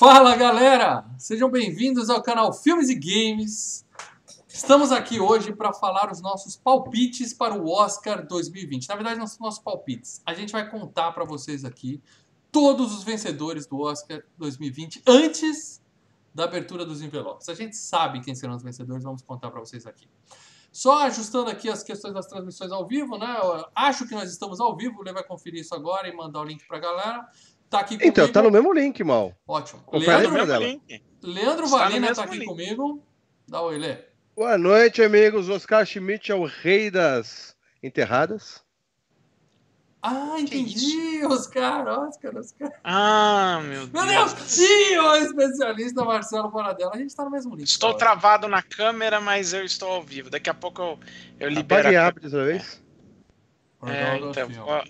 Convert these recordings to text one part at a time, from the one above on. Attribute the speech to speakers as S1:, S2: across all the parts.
S1: Fala galera, sejam bem-vindos ao canal Filmes e Games. Estamos aqui hoje para falar os nossos palpites para o Oscar 2020. Na verdade, não são nossos palpites. A gente vai contar para vocês aqui todos os vencedores do Oscar 2020 antes da abertura dos envelopes. A gente sabe quem serão os vencedores, vamos contar para vocês aqui. Só ajustando aqui as questões das transmissões ao vivo, né? Eu acho que nós estamos ao vivo, ele vai conferir isso agora e mandar o link para a galera. Tá aqui
S2: comigo. Então, tá no mesmo link, mal.
S1: Ótimo.
S2: Confere
S1: Leandro. Leandro Valina
S3: mesmo
S1: tá aqui
S3: link.
S1: comigo. Dá oi, Lê.
S2: Boa noite, amigos. Oscar Schmidt é o rei das enterradas.
S1: Ah, entendi, Oscar, Oscar, Oscar.
S3: Ah, meu Deus.
S1: Meu Deus, sim, o especialista Marcelo Paradela. A gente tá no mesmo link.
S3: Estou
S1: tá
S3: travado na câmera, mas eu estou ao vivo. Daqui a pouco eu, eu libero.
S2: Apague e
S3: a
S2: abre dessa vez.
S3: É,
S1: Paradela
S3: então, ó.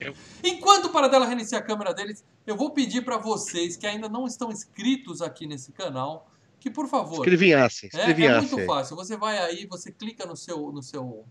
S3: Eu-
S1: Enquanto o Paradela reinicia a câmera deles, eu vou pedir pra vocês que ainda não estão inscritos aqui nesse canal, que por favor,
S2: Escrevinhasse.
S1: É, é
S2: Escrevinhasse.
S1: muito fácil. Você vai aí, você clica no seu, no seu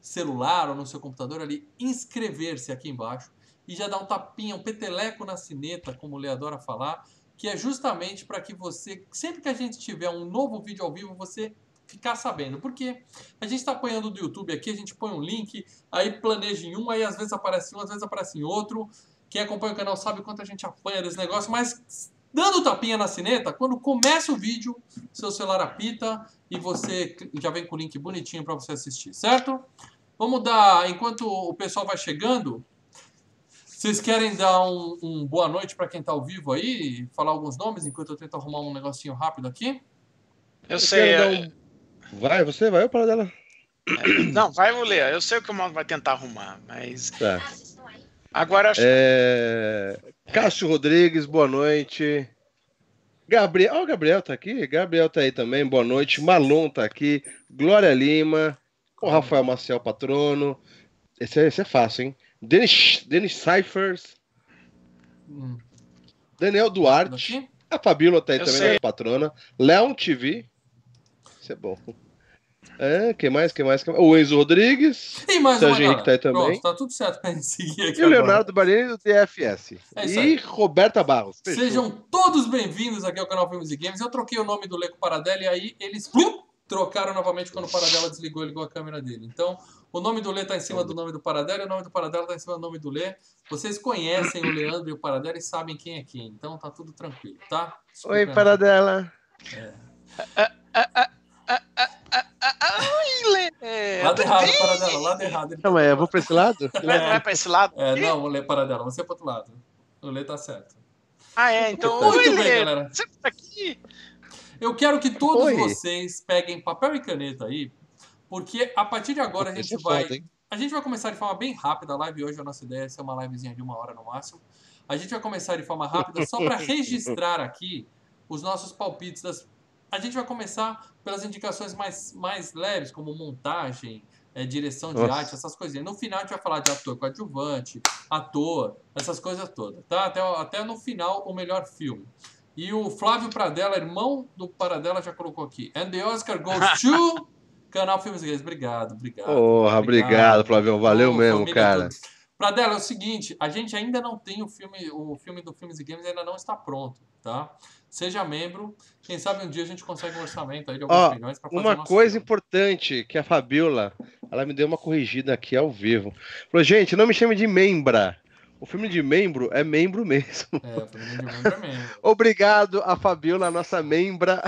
S1: celular ou no seu computador ali, inscrever-se aqui embaixo e já dá um tapinha, um peteleco na sineta, como o Lê adora falar, que é justamente para que você, sempre que a gente tiver um novo vídeo ao vivo, você ficar sabendo. Porque a gente está apanhando do YouTube aqui, a gente põe um link, aí planeja em um, aí às vezes aparece um, às vezes aparece em outro. Quem acompanha o canal sabe quanto a gente apanha desse negócio, mas dando tapinha na sineta, quando começa o vídeo, seu celular apita e você já vem com o link bonitinho para você assistir, certo? Vamos dar, enquanto o pessoal vai chegando, vocês querem dar um, um boa noite para quem está ao vivo aí, falar alguns nomes enquanto eu tento arrumar um negocinho rápido aqui?
S3: eu
S2: Eu
S3: sei.
S2: quero
S3: é-
S2: dar um- Vai, você vai ou para dela?
S3: Não, vai, vou ler. Eu sei o que o Mauro vai tentar arrumar, mas.
S2: Tá.
S3: Agora acho
S2: É... Cássio Rodrigues, boa noite. Gabriel, ó, o Gabriel tá aqui. Gabriel tá aí também, boa noite. Malon tá aqui. Glória Lima. O Rafael Maciel Patrono. Esse é, esse é fácil, hein? Denis, Denis Cyphers.
S1: Hum,
S2: Daniel Duarte. A Fabíola tá aí
S3: Eu
S2: também,
S3: sei.
S2: patrona. Leão TV. Isso é bom. É, quem mais? Quem mais? Quem mais? O Enzo Rodrigues.
S1: E mais
S2: Serginho
S1: uma
S2: que tá aí também.
S1: Pronto, tá tudo certo pra gente seguir aqui
S2: E o
S1: agora.
S2: Leonardo Barini do DFS.
S1: É
S2: e. Roberta Barros. Fechou.
S1: Sejam todos bem-vindos aqui ao canal Filmes e Games. Eu troquei o nome do Leco Paradela e aí eles plum, trocaram novamente quando o Paradela desligou e ligou a câmera dele. Então, o nome do Lê tá em cima do nome do Paradela e o nome do Paradela tá em cima do nome do Lê. Vocês conhecem o Leandro e o Paradela e sabem quem é quem. Então tá tudo tranquilo, tá? Desculpa,
S2: Oi, Paradela.
S3: Ai, Lê. É,
S1: Lado errado,
S3: bem?
S1: Paradela, lado errado. Ele tá
S2: Calma aí, eu vou pra esse lado?
S3: Vai, vai pra esse lado?
S1: É, não, o Lê Paradela, você é pro outro lado. O Lê tá certo.
S3: Ah, é. Então,
S1: Muito
S3: oi,
S1: bem,
S3: Lê.
S1: galera.
S3: Você tá aqui?
S1: Eu quero que todos
S2: Oi.
S1: vocês peguem papel e caneta aí, porque a partir de agora a gente
S2: é
S1: vai.
S2: foda?
S1: A gente vai começar de forma bem rápida a live hoje. A nossa ideia é ser uma livezinha de uma hora no máximo. A gente vai começar de forma rápida só para registrar aqui os nossos palpites. Das... A gente vai começar pelas indicações mais, mais leves, como montagem, eh, direção de
S2: Nossa.
S1: arte, essas coisinhas. No final a gente vai falar de ator coadjuvante, ator, essas coisas todas, tá? Até, até no final o melhor filme. E o Flávio Pradella, irmão do Paradela, já colocou aqui. And the Oscar goes to Canal Filmes e Games. Obrigado, obrigado.
S2: Porra, obrigado, Flavião. Valeu
S1: Ô,
S2: mesmo, cara.
S1: toda. Pradella, é o seguinte, a gente ainda não tem o filme, o filme do Filmes e Games ainda não está pronto, tá? Seja membro, quem sabe um dia a gente consegue um orçamento aí de alguns
S2: Ó,
S1: milhões para fazer
S2: Uma coisa
S1: filme.
S2: importante que a Fabiola, ela me deu uma corrigida aqui ao vivo. Falou, gente, não me chame de membra. O filme de membro é membro mesmo.
S1: É, o filme de membro é membro.
S2: Obrigado a Fabiola, nossa membra.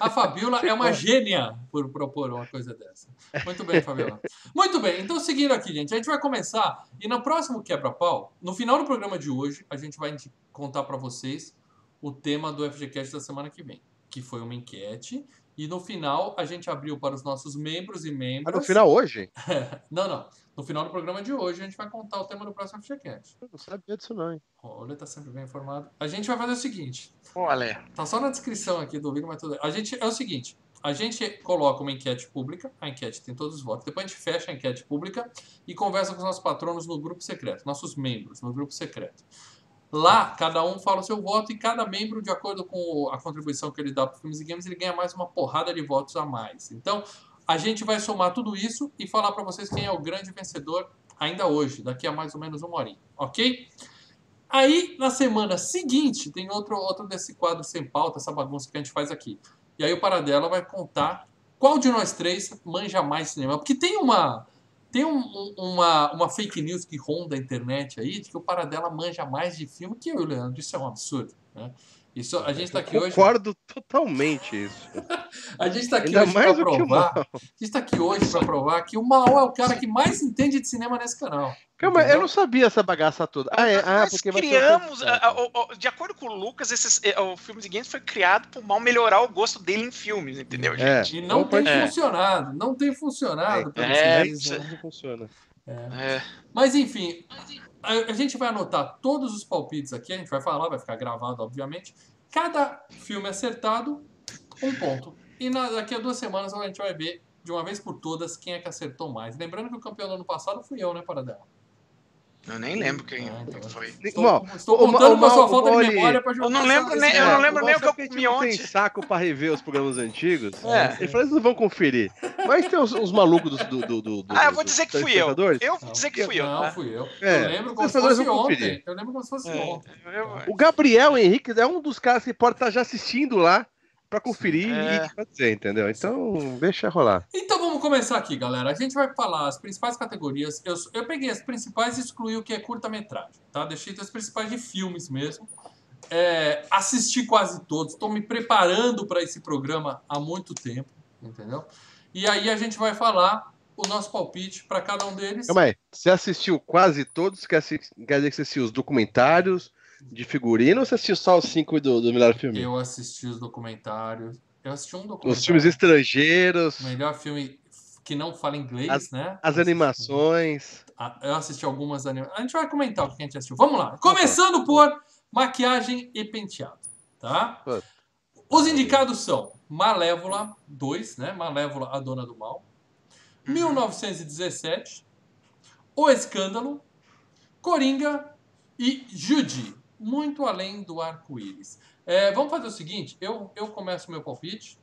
S1: A Fabiola é uma gênia por propor uma coisa dessa. Muito bem, Fabiola. Muito bem, então seguindo aqui, gente, a gente vai começar e no próximo quebra-pau, no final do programa de hoje, a gente vai contar para vocês o tema do FGCast da semana que vem, que foi uma enquete. E no final a gente abriu para os nossos membros e
S2: Ah,
S1: membros.
S2: no final hoje?
S1: Não, não. No final do programa de hoje a gente vai contar o tema do próximo FGCast.
S2: Eu não sabia disso não, hein?
S1: Olha, tá sempre bem informado. A gente vai fazer o seguinte:
S3: Lê.
S1: Tá só na descrição aqui do vídeo, mas tudo. A gente é o seguinte: a gente coloca uma enquete pública, a enquete tem todos os votos. Depois a gente fecha a enquete pública e conversa com os nossos patronos no grupo secreto, nossos membros no grupo secreto. Lá, cada um fala o seu voto e cada membro, de acordo com a contribuição que ele dá para Filmes e Games, ele ganha mais uma porrada de votos a mais. Então, a gente vai somar tudo isso e falar para vocês quem é o grande vencedor ainda hoje, daqui a mais ou menos uma horinha, ok? Aí, na semana seguinte, tem outro, outro desse quadro sem pauta, essa bagunça que a gente faz aqui. E aí o Paradela vai contar qual de nós três manja mais cinema. Porque tem uma tem um, um, uma, uma fake news que ronda a internet aí de que o Paradela manja mais de filme que eu e o Leandro. Isso é um absurdo. Né? Isso, a gente está aqui
S2: eu
S1: hoje.
S2: Concordo totalmente isso.
S1: a gente está aqui
S2: Ainda
S1: hoje para provar. A gente está aqui hoje para provar que o Mal é o cara que mais entende de cinema nesse canal.
S2: Calma, eu não sabia essa bagaça toda. Ah, é, ah
S3: Nós
S2: porque
S3: criamos,
S2: um-
S3: a- a- o- de acordo com o Lucas, esses, eh, o filme de games foi criado por mal melhorar o gosto dele em filmes, entendeu,
S2: É.
S3: gente?
S1: E não tem
S3: É.
S1: funcionado. Não tem funcionado. pelo
S3: É,
S1: que vocês, né?
S2: Não funciona.
S3: É.
S1: Mas enfim, a, a gente vai anotar todos os palpites aqui, a gente vai falar, vai ficar gravado, obviamente. Cada filme acertado, um ponto. E na- daqui a duas semanas a gente vai ver, de uma vez por todas, quem é que acertou mais. Lembrando que o campeão do ano passado fui eu, né, Paradela?
S3: Eu nem lembro quem
S1: Ah, então.
S3: foi.
S1: Estou,
S2: Bom,
S1: estou contando com a sua falta de memória pra jogar.
S3: Eu não lembro nem- eu não
S2: É,
S3: lembro nem o que eu comi ontem.
S2: tem saco pra rever os programas antigos.
S3: É.
S2: Ele falou, eles não vão conferir. Mas tem os, os malucos do, do, do, do-
S3: Ah, eu vou dizer que fui eu. Eu vou dizer que fui eu.
S1: Não,
S3: tá?
S1: fui eu.
S2: É,
S1: Eu lembro como se fosse
S2: vão
S1: ontem.
S2: conferir.
S1: Eu lembro como se fosse
S3: É,
S1: ontem.
S2: O Gabriel Henrique é um dos caras que pode estar já assistindo lá pra conferir
S3: É.
S2: e fazer, entendeu? Então, deixa rolar.
S1: Então vamos começar aqui, galera. A gente vai falar as principais categorias. Eu, eu peguei as principais e excluí o que é curta-metragem, tá? Deixei as principais de filmes mesmo. É, assisti quase todos. Estou me preparando para esse programa há muito tempo, entendeu? E aí a gente vai falar o nosso palpite para cada um deles.
S2: Calma aí. Você assistiu quase todos? Quer dizer que você assistiu os documentários de figurino ou você assistiu só os cinco do, do melhor filme?
S1: Eu assisti os documentários. Eu assisti um documentário.
S2: Os filmes estrangeiros,
S1: Melhor filme que não fala inglês,
S2: As-
S1: né?
S2: as animações.
S1: Ah, Eu assisti algumas animações. A gente vai comentar o que a gente assistiu. Vamos lá. Começando por maquiagem e penteado, tá? Os indicados são Malévola 2, né? Malévola, a dona do mal. 1917. O Escândalo. Coringa e Judy. Muito além do arco-íris. É, vamos fazer o seguinte: eu, eu começo o meu palpite.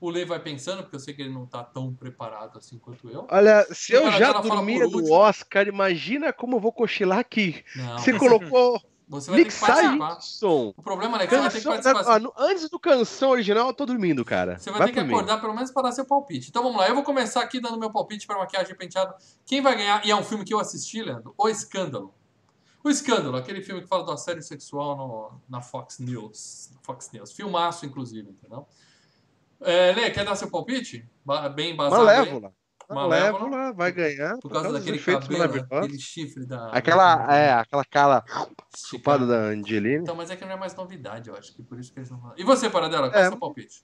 S1: O Lê vai pensando, porque eu sei que ele não tá tão preparado assim quanto eu.
S2: Olha, se eu já dormia do. Oscar, imagina como eu vou cochilar aqui.
S1: Não,
S2: Você colocou
S1: você vai ter que participar.
S2: som.
S1: O problema é que você vai ter que
S2: Canção,
S1: participar.
S2: antes do canção original, eu tô dormindo, cara.
S1: Você vai, ter que
S2: por mim.
S1: acordar pelo menos para dar seu palpite. Então vamos lá, eu vou começar aqui dando meu palpite para maquiagem penteado. Quem vai ganhar, e é um filme que eu assisti, Leandro, O Escândalo. O Escândalo, aquele filme que fala do assédio sexual no- na Fox News. Fox News. Filmaço, inclusive, entendeu? É, Lê, quer dar seu palpite? Ba- Bem embasado aí?
S2: Malévola.
S1: Malévola.
S2: Malévola vai ganhar
S1: Por causa
S2: dos
S1: daquele
S2: efeitos
S1: cabelo, aquele chifre da...
S2: Aquela, é, aquela cara
S1: Esticada.
S2: chupada da Angelina.
S1: Então, mas é que não é mais novidade, eu acho que por isso que eles não falam. E você, Paradela, qual é o
S2: É.
S1: seu palpite?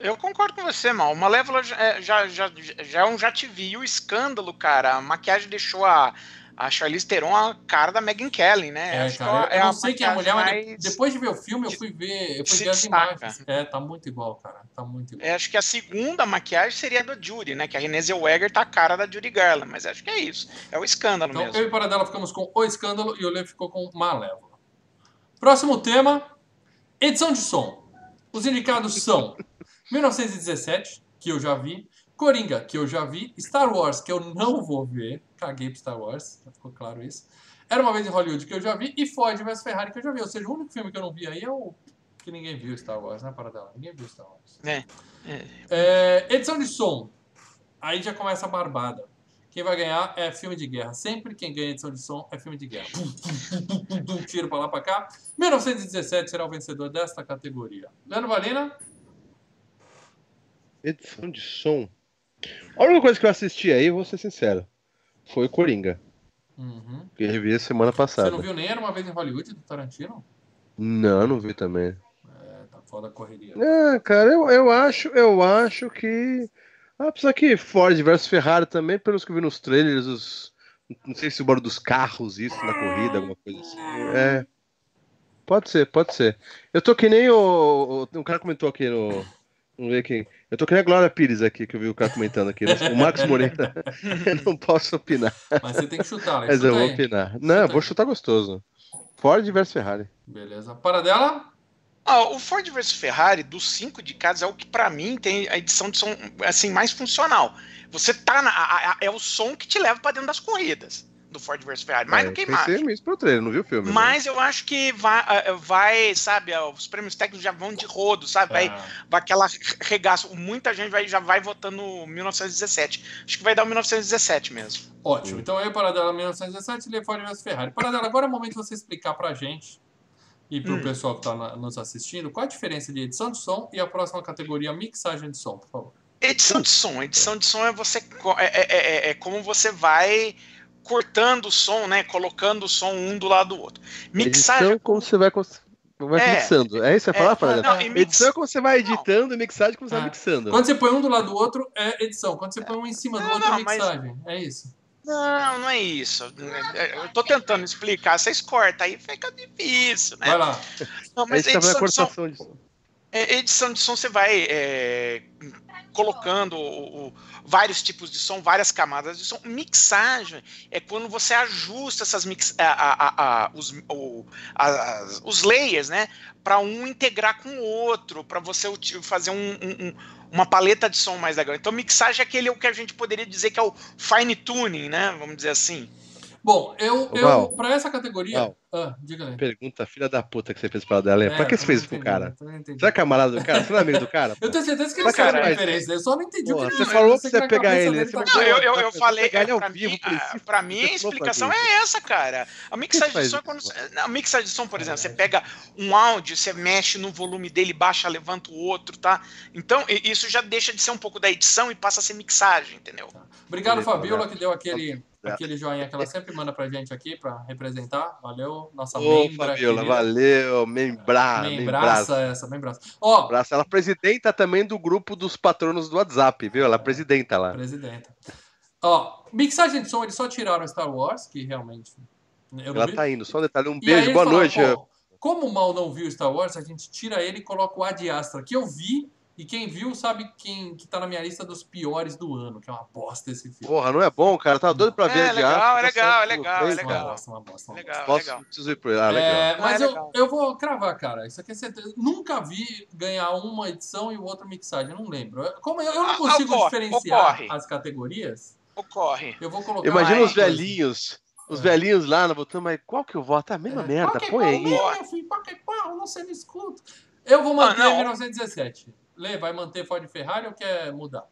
S3: Eu concordo com você, mal. O Malévola já, é- já, já, já é um já te vi. E o escândalo, cara, a maquiagem deixou a, a Charlize Theron a cara da Megan Kelly, né?
S1: É,
S3: Acho que
S1: cara, eu
S3: é
S1: não sei quem é a mulher, mas depois de ver o filme, eu fui ver, eu fui
S3: se
S1: ver as
S3: destaca.
S1: imagens. É, tá muito igual, cara. Tá muito igual.
S3: É, acho que a segunda maquiagem seria a da Judy, né? Que a Renée Zellweger tá a cara da Judy Garland, mas acho que é isso. É o escândalo
S1: Então,
S3: mesmo.
S1: eu e Paradela ficamos com O Escândalo e o Lê ficou com Malévola. Próximo tema: edição de som. Os indicados são 1917, que eu já vi, Coringa, que eu já vi, Star Wars, que eu não vou ver, caguei pro Star Wars, já ficou claro isso. Era uma vez em Hollywood, que eu já vi, e Ford vs Ferrari, que eu já vi. Ou seja, o único filme que eu não vi aí é o que ninguém viu Star Wars, né, Paradela? Ninguém viu Star Wars.
S3: É, é.
S1: É, edição de som. Aí já começa a barbada. Quem vai ganhar é filme de guerra. Sempre quem ganha edição de som é filme de guerra. Pum, tiro pra lá pra cá. 1917 será o vencedor desta categoria. Leandro Valina,
S2: Edição de som. A única coisa que eu assisti aí, vou ser sincero, foi o Coringa.
S1: uhum.
S2: Que eu revi a semana
S1: você
S2: passada.
S1: não viu nem Era Uma Vez em Hollywood do Tarantino?
S2: Não, não vi também.
S1: É, tá foda a correria.
S2: É, cara, eu, eu acho, eu acho que. Ah, apesar que Ford versus Ferrari também, pelos que eu vi nos trailers, os. Não sei se o barulho dos carros, isso na corrida, alguma coisa assim. É. Pode ser, pode ser. Eu tô que nem o. o um cara comentou aqui no. Vamos ver quem. Eu tô que nem a Glória Pires aqui, que eu vi o cara comentando aqui. O Marcos Moreira. eu não posso opinar,
S1: Mas você tem que chutar,
S2: mas
S1: Chuta
S2: eu vou
S1: aí.
S2: opinar. Não, eu vou chutar gostoso. Ford versus Ferrari.
S1: Beleza. Paradela?
S3: Ah, o Ford vs Ferrari, dos cinco indicados, é o que pra mim tem a edição de som assim mais funcional. Você tá na, a- a- é o som que te leva pra dentro das corridas. Do Ford vs Ferrari, mais
S2: é,
S3: do que
S2: pensei
S3: imagem.
S2: pro trailer, não viu o filme? né?
S3: Mas eu acho que vai, ah, vai, sabe, ah, os prêmios técnicos já vão de rodo, sabe? Vai,
S1: Ah,
S3: vai aquela regaço. Muita gente vai, já vai votando no 1917. Acho que vai dar o 1917 mesmo.
S1: ótimo. Então eu, Paradela 1917, ele Ford vs Ferrari. Paradela, agora é o momento de você explicar pra gente e pro
S3: Hum.
S1: pessoal que tá na- nos assistindo qual a diferença de edição de som e a próxima categoria mixagem de som, por favor.
S3: Edição de som. Edição de som é você co- é, é- é- é como você vai cortando o som, né? Colocando o som um do lado do outro. Mixagem.
S2: Edição como você vai, cons- vai
S3: É.
S2: mixando. É isso que você vai
S3: É,
S2: falar,
S3: não, e mix-
S2: Edição é como você vai editando, mixagem como você
S1: É.
S2: vai mixando.
S1: Quando você põe um do lado do outro, é edição. Quando você põe um em cima do
S3: Não,
S1: outro, é
S3: não, mas-
S1: mixagem. É isso.
S3: Não, não é isso. Eu tô tentando explicar. Vocês cortam, aí fica difícil, né?
S1: Vai lá.
S3: Não, mas
S2: tá
S3: edição de som,
S2: cortação de som.
S3: é, edição de som você vai é, colocando o- o- vários tipos de som, várias camadas de som. Mixagem é quando você ajusta essas mix, a- a- a- os, o- os layers, né? Para um integrar com o outro, para você fazer um- um- um- uma paleta de som mais legal. Então, mixagem é aquele o que a gente poderia dizer que é o fine tuning, né? Vamos dizer assim.
S1: Bom, eu, eu
S2: Val.
S1: pra essa categoria.
S2: Val.
S1: Ah, diga aí.
S2: Pergunta, filha da puta que você fez pra dela.
S1: É,
S2: pra que você fez com o cara?
S1: entendi, entendi.
S2: Você é camarada do cara? Você não é amigo do cara?
S1: Eu tenho certeza que ele sabe
S3: cara,
S1: a referência. Eu só não entendi o
S2: Porra,
S1: que
S2: você falou que você ia pegar ele,
S1: tá-
S3: Não, eu, eu, eu falei,
S2: pegar ele ao
S3: pra
S2: vivo,
S3: mim, pra mim a explicação é essa, cara. A mixagem de som é quando. A mixagem de som, por exemplo, você pega um áudio, você mexe no volume dele, baixa, levanta o outro, tá? Então, isso já deixa de ser um pouco da edição e passa a ser mixagem, entendeu?
S1: Obrigado, Fabiola, que deu aquele, aquele joinha que ela sempre manda pra gente aqui pra representar. Valeu, nossa
S2: Ô,
S1: membra.
S2: Fabiola,
S1: querida.
S2: valeu, membra, membraça.
S1: Membraça essa, membraça. Ó,
S2: Ela é presidenta também do grupo dos patronos do WhatsApp, viu? Ela é presidenta lá.
S1: presidenta. Ó, mixagem de som, eles só tiraram Star Wars, que realmente.
S2: Ela
S1: vi.
S2: tá indo. Só um detalhe, um
S1: E
S2: beijo, boa
S1: falaram,
S2: noite.
S1: como o Mal não viu Star Wars, a gente tira ele e coloca o Ad Astra, que eu vi, e quem viu sabe quem que tá na minha lista dos piores do ano, que é uma bosta esse filme.
S2: Porra, não é bom, cara? Tá doido pra
S3: É,
S2: ver a
S3: legal,
S2: diáspora,
S3: é
S2: tá
S3: legal,
S2: certo
S3: é legal, é
S1: Uma
S3: legal.
S1: bosta, uma bosta, uma bosta.
S3: Legal,
S2: Posso,
S3: legal.
S2: preciso ir. Ah, legal.
S1: É, mas
S3: Ah,
S1: eu,
S3: legal.
S1: eu vou cravar, cara. Isso aqui é certeza. Nunca vi ganhar uma edição e o outro mixagem. Eu não lembro. Como eu, eu não
S3: Ah,
S1: consigo
S3: ocorre,
S1: diferenciar
S3: ocorre.
S1: as categorias,
S3: Ocorre.
S1: eu vou colocar.
S2: Imagina
S1: uma
S2: os velhinhos. Os
S1: É.
S2: velhinhos lá no botão, mas qual que eu voto? A mesma
S1: É,
S2: merda,
S1: qual que é
S2: põe
S1: qual
S2: aí.
S1: meu filho? Que é qual? Não sei, me escuta. Eu vou manter
S3: Ah, não.
S1: 1917. Lê, vai manter Ford Ferrari ou quer mudar?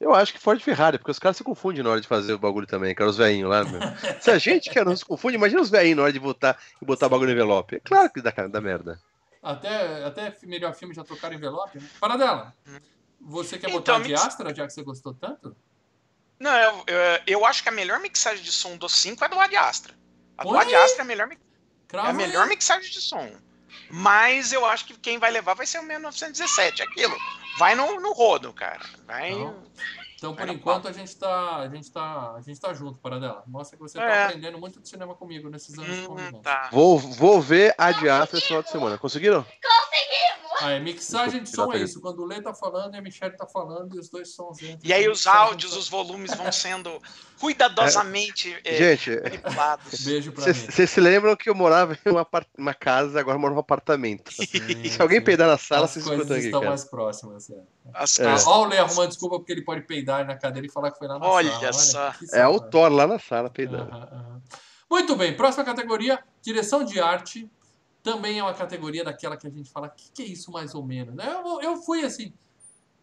S2: Eu acho que Ford e Ferrari, porque os caras se confundem na hora de fazer o bagulho também, cara, os velhinhos lá, meu. Se a gente que não se confunde, imagina os velhinhos na hora de votar e botar o bagulho no envelope. É claro que dá, dá merda.
S1: Até, até melhor filme já trocaram envelope, né? Para dela. Você quer
S3: Então,
S1: botar de
S3: mix-
S1: Astra, já que você gostou tanto?
S3: Não, eu, eu, eu acho que a melhor mixagem de som do 5 é do Ad Astra. A do Ad Astra é a melhor, é a melhor mixagem de som. Mas eu acho que quem vai levar vai ser o 1917. Aquilo. Vai no, no rodo, cara. Vai.
S1: Não. Então, por enquanto, a gente tá, a gente tá, a gente tá junto, para dela. Mostra que você tá
S3: É.
S1: aprendendo muito de cinema comigo nesses anos de
S3: Hum,
S1: convivência.
S3: tá.
S2: Vou, vou ver a diáspora esse final de semana. Conseguiram?
S1: Ah, é, mixagem de som é isso. Quando o Lê tá falando e a Michelle tá falando e os dois sons entram.
S3: E aí os áudios, os volumes vão sendo cuidadosamente é,
S2: Gente,
S3: manipulados.
S1: Beijo pra mim.
S2: vocês se lembram que eu morava em uma, uma casa, agora moro num apartamento. Se alguém peidar na sala,
S1: As
S2: vocês
S1: coisas
S2: escutam aqui,
S1: estão
S2: cara.
S1: mais próximas. É.
S3: As
S2: É.
S3: coisas-
S1: Ó, o Lê arrumando desculpa porque ele pode peidar na cadeira e falar que foi lá na
S3: Olha
S1: sala.
S3: só.
S1: que
S2: É o. Thor lá na sala peidando.
S1: Aham, aham. Muito bem, próxima categoria, direção de arte. Também é uma categoria daquela que a gente fala, o que, que é isso mais ou menos? né? Eu, eu fui assim,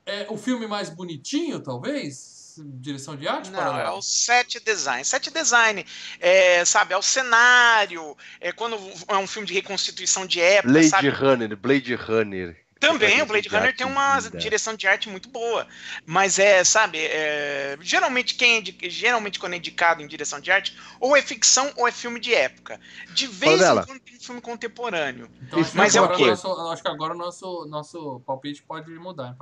S1: é, o filme mais bonitinho, talvez? Direção de arte?
S3: Não,
S1: Paradela?
S3: é o set design. Set design, é, sabe, é o cenário, é quando é um filme de reconstituição de época,
S2: Blade
S3: sabe?
S2: Runner, Blade Runner.
S3: Também, o Blade Runner tem uma direção de arte muito boa. Mas é, sabe, é, geralmente quem é geralmente quando é indicado em direção de arte, ou é ficção ou é filme de época. De vez em quando tem um filme contemporâneo.
S1: Então,
S3: Mas é o quê?
S1: nosso, acho que agora o nosso, nosso palpite pode mudar, hein?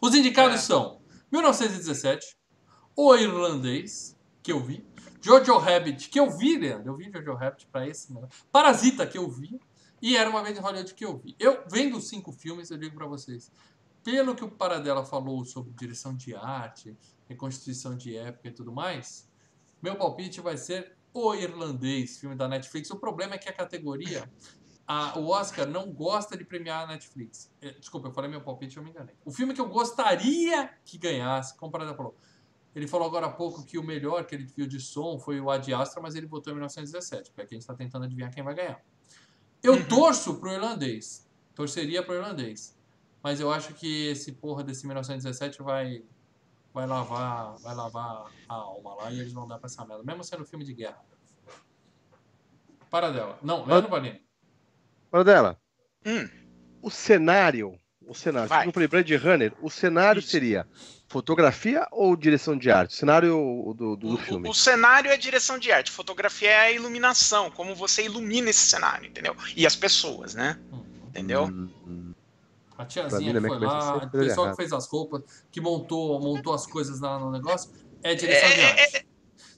S1: Os indicados
S3: É.
S1: são 1917, O Irlandês, que eu vi, Jojo Rabbit, que eu vi, Leandro, eu vi Jojo Rabbit pra esse, né? Parasita, que eu vi, e Era Uma Vez em Hollywood, que eu vi. Eu, vendo os cinco filmes, eu digo pra vocês, pelo que o Paradela falou sobre direção de arte, reconstituição de época e tudo mais, meu palpite vai ser O Irlandês, filme da Netflix. O problema é que a categoria a- o Oscar não gosta de premiar a Netflix. Eh, Desculpa, eu falei meu palpite, eu me enganei. O filme que eu gostaria que ganhasse, como o Paradela falou, Ele falou agora há pouco que o melhor que ele viu de som foi o Ad Astra, mas ele votou em 1917, porque aqui a gente está tentando adivinhar quem vai ganhar. Eu
S3: Uhum.
S1: torço pro irlandês. Torceria pro irlandês. Mas eu acho que esse porra desse 1917 vai vai lavar, vai lavar a alma lá e eles vão dar pra essa merda, mesmo sendo filme de guerra. Para dela. Não, Leandro Valini.
S2: Para dela.
S3: Hum.
S2: O cenário. O cenário.
S3: Vai.
S2: Falei, Blade Runner, o cenário
S3: Isso.
S2: seria fotografia ou direção de arte? O cenário do, do, do
S3: O,
S2: filme.
S3: o cenário é direção de arte, fotografia é a iluminação, como você ilumina esse cenário, entendeu? E as pessoas, né?
S1: Hum.
S3: Entendeu?
S2: Hum, hum.
S1: A tiazinha
S2: mim,
S1: que foi lá, o pessoal
S2: errado.
S1: que fez as roupas, que montou, montou as coisas lá no negócio, é direção de
S3: É,
S1: arte.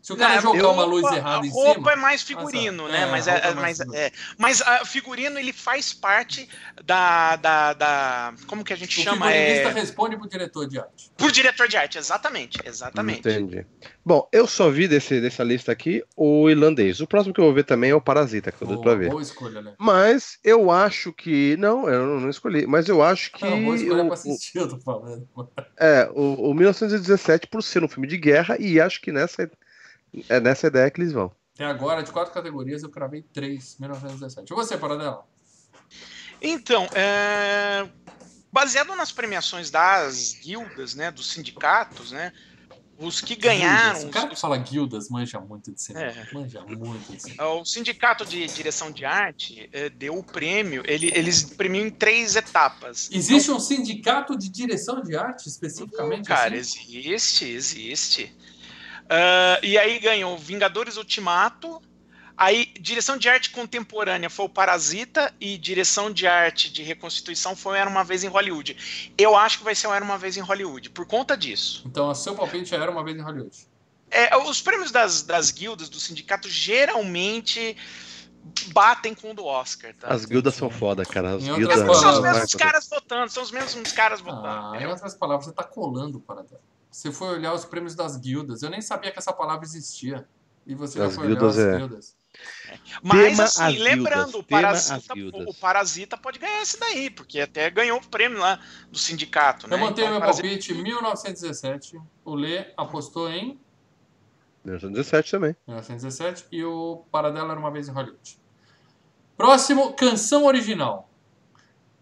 S1: Se o cara
S3: Não,
S1: jogar
S3: eu-
S1: uma luz errada
S3: a
S1: em
S3: roupa
S1: cima.
S3: é mais figurino, né?
S1: É,
S3: mas,
S1: a roupa
S3: é,
S1: é mais
S3: mas,
S1: figurino.
S3: é, mas a figurino ele faz parte da, da, da- como que a gente
S1: O
S3: chama?
S1: figurinista
S3: É,
S1: responde pro diretor de arte.
S3: por diretor de arte, exatamente, exatamente.
S2: Entendi. Bom, eu só vi desse, dessa lista aqui o irlandês. O próximo que eu vou ver também é o Parasita, que eu doido pra ver.
S1: boa escolha, né?
S2: Mas eu acho que. Não, eu não, escolhi. Mas eu acho que.
S1: Não, boa escolha
S2: o,
S1: pra
S2: o-
S1: assistir, eu tô falando.
S2: é, o, o 1917, por ser um filme de guerra, e acho que nessa, é nessa ideia que eles vão.
S1: Até agora, de quatro categorias, eu cravei três, 1917. E você, Paradela?
S3: Então, é, baseado nas premiações das guildas, né, dos sindicatos, né, os que ganharam,
S1: Guildas. O cara
S3: os-
S1: que fala guildas manja muito de cinema.
S3: É.
S1: Manja muito de cinema.
S3: O sindicato de direção de arte eh, deu o prêmio, ele, eles premiam em três etapas.
S1: Existe um sindicato de direção de arte, especificamente?
S3: Cara,
S1: assim?
S3: existe, existe. Ah, e aí ganhou Vingadores Ultimato. Aí, direção de arte contemporânea foi o Parasita e direção de arte de reconstituição foi o Era Uma Vez em Hollywood. Eu acho que vai ser o Era Uma Vez em Hollywood, por conta disso.
S1: Então, o seu palpite já era uma vez em Hollywood.
S3: É, os prêmios das, das guildas, do sindicato, geralmente batem com o do Oscar, tá?
S2: As guildas são foda, cara. As guildas.
S3: São os mesmos caras votando, são os mesmos caras votando.
S1: Ah, em outras palavras, você tá colando, Paradela. Você foi olhar os prêmios das guildas. Eu nem sabia que essa palavra existia. E você
S2: Das
S1: já foi olhar
S2: guildas,
S1: as
S2: é.
S1: guildas.
S3: Mas
S2: Tema
S3: assim,
S2: as
S3: lembrando,
S2: guildas,
S3: o Parasita, o, Parasita pode ganhar esse daí, porque até ganhou o prêmio lá do sindicato, né?
S1: Eu mantenho
S3: Então,
S1: meu
S3: Parasita-
S1: palpite 1917. O Lê apostou em
S2: 1917 também.
S1: 1917 e o Paradela era uma vez em Hollywood. Próximo, canção original.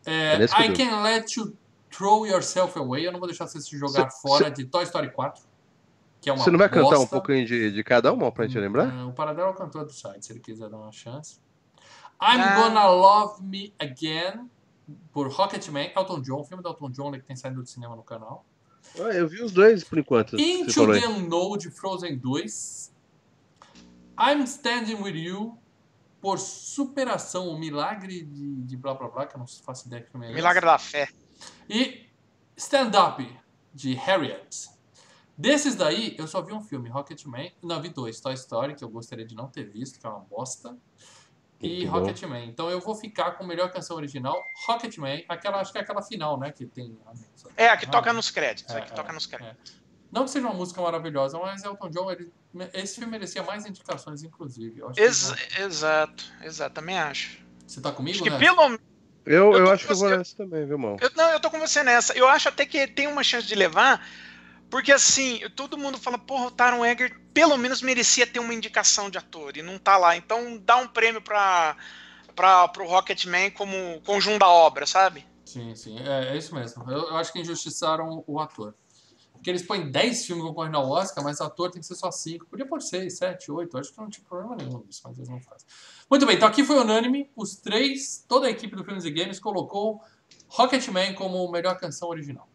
S1: É,
S2: É
S1: I. Can Let You Throw Yourself Away. Eu não vou deixar você se jogar
S2: Cê-
S1: fora de Toy Story 4. Que é uma
S2: Você não vai cantar um
S1: bosta.
S2: pouquinho de, de cada uma pra gente lembrar?
S1: É, o Paradela é o cantor do site, se ele quiser dar uma chance. I'm
S3: Ah.
S1: Gonna Love Me Again, por Rocketman, Elton John, filme do Elton John que tem saído do cinema no canal.
S2: Ah, eu vi os dois por enquanto.
S1: Into the Unknown de Frozen 2. I'm Standing With You, por Superação, o Milagre de, de blá blá blá, que eu não faço ideia que filme é.
S3: Milagre da Fé.
S1: E Stand Up, de Harriet. Desses daí, eu só vi um filme, Rocketman. Não, vi dois. Toy Story, que eu gostaria de não ter visto, que é uma bosta. E
S2: Muito bom.
S1: Rocketman. Então eu vou ficar com a melhor canção original, Rocketman. Aquela, acho que é aquela final, né? Que tem.
S3: É, a que
S1: Ah,
S3: toca nos créditos,
S1: é,
S3: a que toca
S1: é,
S3: nos créditos.
S1: Não que seja uma música maravilhosa, mas Elton John, ele- esse filme merecia mais indicações, inclusive. Eu acho que
S3: Ex-
S1: ele-
S3: exato, exato, também acho.
S1: Você tá comigo,
S3: Acho que
S1: né?
S3: pelo
S2: Eu,
S3: Eu
S2: eu acho que eu vou nessa também, viu, irmão?
S3: Eu, não, eu tô com você nessa. Eu acho até que tem uma chance de levar, porque assim, todo mundo fala, porra, o Taron Eger pelo menos merecia ter uma indicação de ator e não tá lá. Então dá um prêmio pra, pra, pro Rocketman como conjunto da obra, sabe?
S1: Sim, sim, é, é isso mesmo. Eu, eu acho que injustiçaram o ator. Porque eles põem 10 filmes concorrendo ao Oscar, mas o ator tem que ser só 5. Podia pôr 6, 7, 8. Acho que não tinha problema nenhum nisso, mas eles não fazem. Muito bem, então aqui foi unânime. Os três, toda a equipe do Filmes e Games colocou Rocketman como melhor canção original.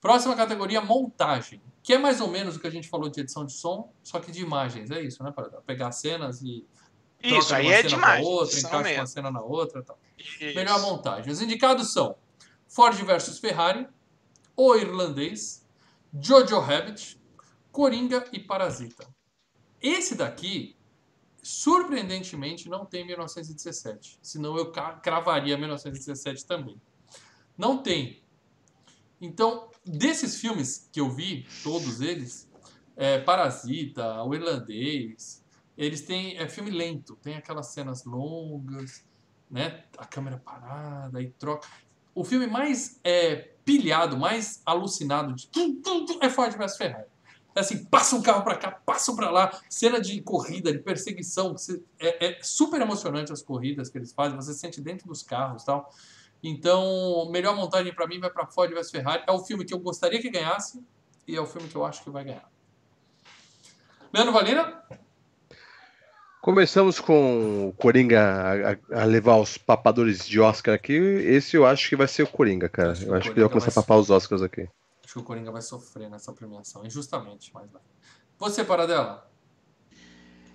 S1: Próxima categoria, montagem. Que é mais ou menos o que a gente falou de edição de som, só que de imagens. É isso, né? Para pegar cenas e
S3: Isso, aí é
S1: cena
S3: demais.
S1: outra, encaixa
S3: mesmo.
S1: uma cena na outra e tal.
S3: Isso.
S1: Melhor montagem. Os indicados são Ford versus Ferrari, O Irlandês, Jojo Rabbit, Coringa e Parasita. Esse daqui, surpreendentemente, não tem 1917. Senão eu cravaria 1917 também. Não tem. Então, desses filmes que eu vi, todos eles, é, Parasita, O Irlandês, eles têm é filme lento, tem aquelas cenas longas, né? A câmera parada e troca. O filme mais é, pilhado, mais alucinado de é Ford vs Ferrari. É assim, passa um carro pra cá, passa pra lá, cena de corrida, de perseguição. é, é super emocionante as corridas que eles fazem, você sente dentro dos carros tal. Então, melhor montagem pra mim vai pra Ford vs Ferrari. É o filme que eu gostaria que ganhasse e é o filme que eu acho que vai ganhar. Leandro Valina?
S2: Começamos com o Coringa a, a- levar os papadores de Oscar aqui. Esse eu acho que vai ser o Coringa, cara.
S1: Acho que
S2: Eu acho que ele vai começar a
S1: ser-
S2: papar os Oscars aqui.
S1: Acho que o Coringa vai sofrer nessa premiação, injustamente, mas vai. Você, Paradela?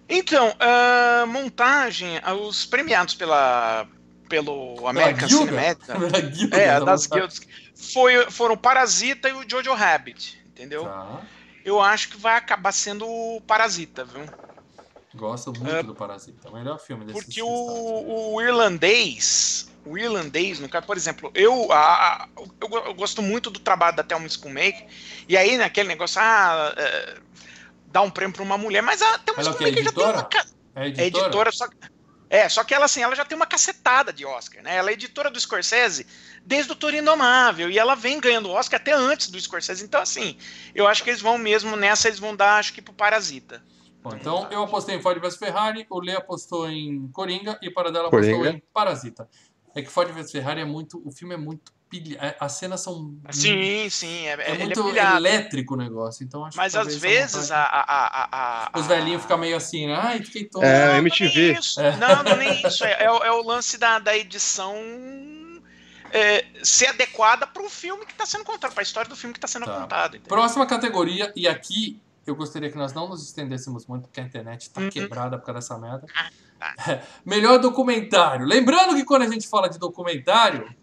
S3: Então, a montagem, os premiados pela, pelo American
S1: guilda? Guilda
S3: é,
S1: da
S3: das guildas, foi, foram o Parasita e o Jojo Rabbit, entendeu?
S1: Tá.
S3: Eu acho que vai acabar sendo o Parasita, viu?
S1: Gosto muito do Parasita. O melhor filme desse
S3: Porque o, o irlandês, o irlandês, no caso, por exemplo, eu, a- a- eu, eu gosto muito do trabalho da Thelma Schoonmaker, e aí naquele negócio, ah, é, dá um prêmio para uma mulher, mas a Thelma
S1: Ela é quê?
S3: Schoonmaker já tem uma...
S1: Editora? É
S3: É
S1: editora?
S3: editora, só é, só que ela assim, ela já tem uma cacetada de Oscar, né? Ela é editora do Scorsese desde o Toro Indomável e ela vem ganhando Oscar até antes do Scorsese. Então assim, eu acho que eles vão mesmo nessa, eles vão dar acho que pro Parasita.
S1: Bom, então eu apostei em Ford vs Ferrari, o Lê apostou em Coringa e o Paradela apostou
S2: Coringa.
S1: em Parasita. É que Ford vs Ferrari é muito. O filme é muito. pilha- é- As cenas são.
S3: Sim, sim, é,
S1: É,
S3: ele
S1: muito
S3: é
S1: elétrico o negócio. Então acho
S3: Mas
S1: que
S3: às vezes
S1: a
S3: a, a, a, a-
S1: Os
S3: a-
S1: velhinhos ficam meio assim, né? Ai, fiquei tonto.
S2: É,
S3: Não, não
S2: MTV.
S3: nem isso. Não, não é nem isso. É, é o- é o lance da, da edição é, ser adequada para o filme que está sendo contado, para a história do filme que está sendo
S1: Tá.
S3: contado. entendeu?
S1: Próxima categoria, e aqui eu gostaria que nós não nos estendêssemos muito, porque a internet tá
S3: Uhum.
S1: quebrada por causa dessa merda. Melhor documentário. Lembrando que quando a gente fala de documentário,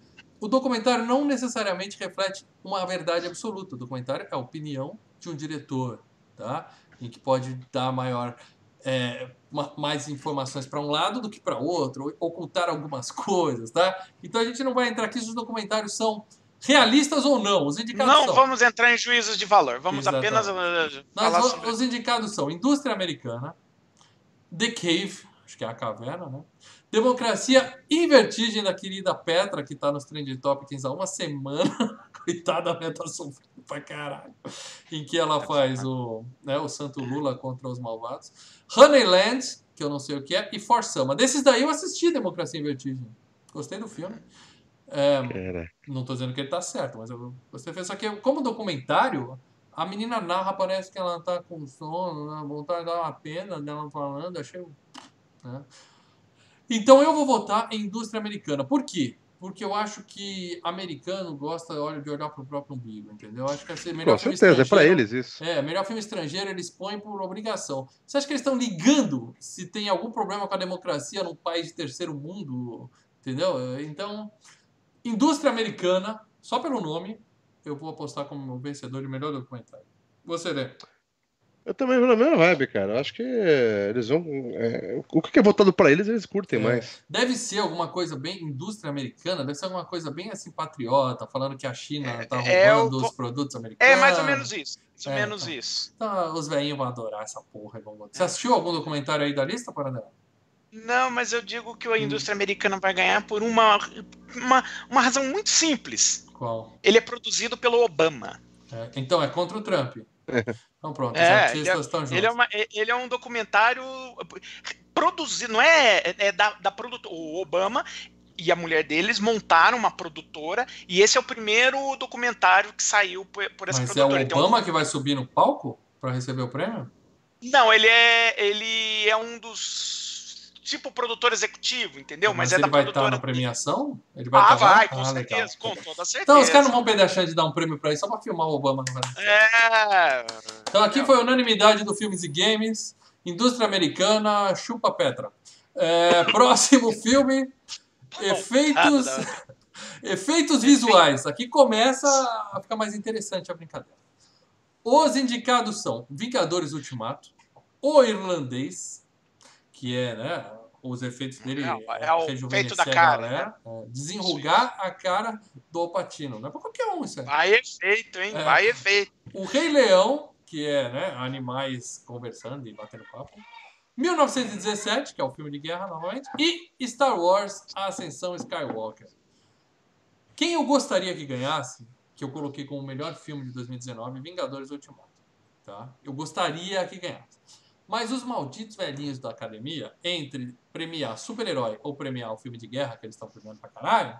S1: o documentário não necessariamente reflete uma verdade absoluta. O documentário é a opinião de um diretor, tá? Em que pode dar maior é, ma- mais informações para um lado do que para outro, ou ocultar algumas coisas, tá? Então a gente não vai entrar aqui se os documentários são realistas ou não. Os indicados
S3: Não
S1: são.
S3: vamos entrar em juízos de valor. Vamos
S1: Exatamente.
S3: apenas uh,
S1: Nós,
S3: falar
S1: o-
S3: sobre.
S1: os indicados são Indústria Americana, The Cave, acho que é a caverna, né? Democracia e Vertigem da querida Petra, que tá nos Trend Topics há uma semana. Coitada, a tá sofrendo pra caralho. Em que ela faz o, né, o Santo Lula contra os malvados. Honeyland, que eu não sei o que é, e For Sama. Desses daí eu assisti Democracia e Vertigem. Gostei do filme. É, não tô dizendo que ele tá certo, mas eu gostei. Só que, como documentário, a menina narra, parece que ela tá com sono, né? vontade de dar uma pena dela falando, achei. Né? Então eu vou votar em indústria americana. Por quê? Porque eu acho que americano gosta olha, de olhar pro próprio umbigo, entendeu? Eu acho que esse melhor
S2: Com
S1: filme
S2: certeza, é
S1: estrangeiro-
S2: eles isso.
S1: é, melhor filme estrangeiro eles põem por obrigação. Você acha que eles estão ligando se tem algum problema com a democracia num país de terceiro mundo? Entendeu? Então, indústria americana, só pelo nome, eu vou apostar como vencedor de melhor documentário. Você, Lê?
S2: Eu também vou na mesma vibe, cara. Eu acho que eles vão. é, o que é votado pra eles, eles curtem
S1: É.
S2: mais.
S1: Deve ser alguma coisa bem indústria americana, deve ser alguma coisa bem assim patriota, falando que a China tá
S3: é
S1: roubando
S3: o-
S1: os produtos americanos.
S3: É mais ou menos isso. Mais ou
S1: É,
S3: menos
S1: tá.
S3: isso.
S1: Então, os velhinhos vão adorar essa porra. e vão. Você assistiu algum documentário aí da lista, Paranela?
S3: Não, mas eu digo que a
S1: Hum.
S3: indústria americana vai ganhar por uma, uma, uma razão muito simples.
S1: Qual?
S3: Ele é produzido pelo Obama.
S1: É, então, é contra o Trump. Então pronto, os
S3: É,
S1: artistas estão juntos.
S3: Ele é, uma- ele é um documentário produzido, não é, é da, da produtora. O Obama e a mulher deles montaram uma produtora e esse é o primeiro documentário que saiu por, por essa
S1: Mas é o
S3: produtora. Então,
S1: Obama que vai subir no palco para receber o prêmio?
S3: não, ele é ele é um dos tipo produtor executivo, entendeu? Mas, é
S1: ele
S3: da
S1: vai
S3: produtora.
S1: estar na premiação? Ele vai
S3: ah,
S1: estar lá?
S3: vai, com
S1: Ah,
S3: certeza,
S1: legal.
S3: com toda certeza.
S1: Então os caras não vão perder a chance de dar um prêmio para isso só para filmar o Obama Brasil.
S3: É.
S1: Então aqui foi unanimidade do Filmes e Games, Indústria Americana, Chupa Petra. É, próximo filme, efeitos, efeitos visuais. Aqui começa a ficar mais interessante a brincadeira. Os indicados são Vingadores Ultimato, O Irlandês, que é, né, os efeitos dele
S3: É, é o feito da
S1: a
S3: cara,
S1: galera, é, desenrugar a cara do Alpatino. Não é pra qualquer um isso aí.
S3: Vai efeito, hein?
S1: É.
S3: Vai efeito.
S1: O Rei Leão, que é né, animais conversando e batendo papo. 1917, que é o filme de guerra novamente. E Star Wars, A Ascensão Skywalker. Quem eu gostaria que ganhasse, que eu coloquei como o melhor filme de 2019, Vingadores Ultimato. Tá? Eu gostaria que ganhasse. Mas os malditos velhinhos da academia, entre premiar super-herói ou premiar o filme de guerra, que eles estão premiando pra caralho,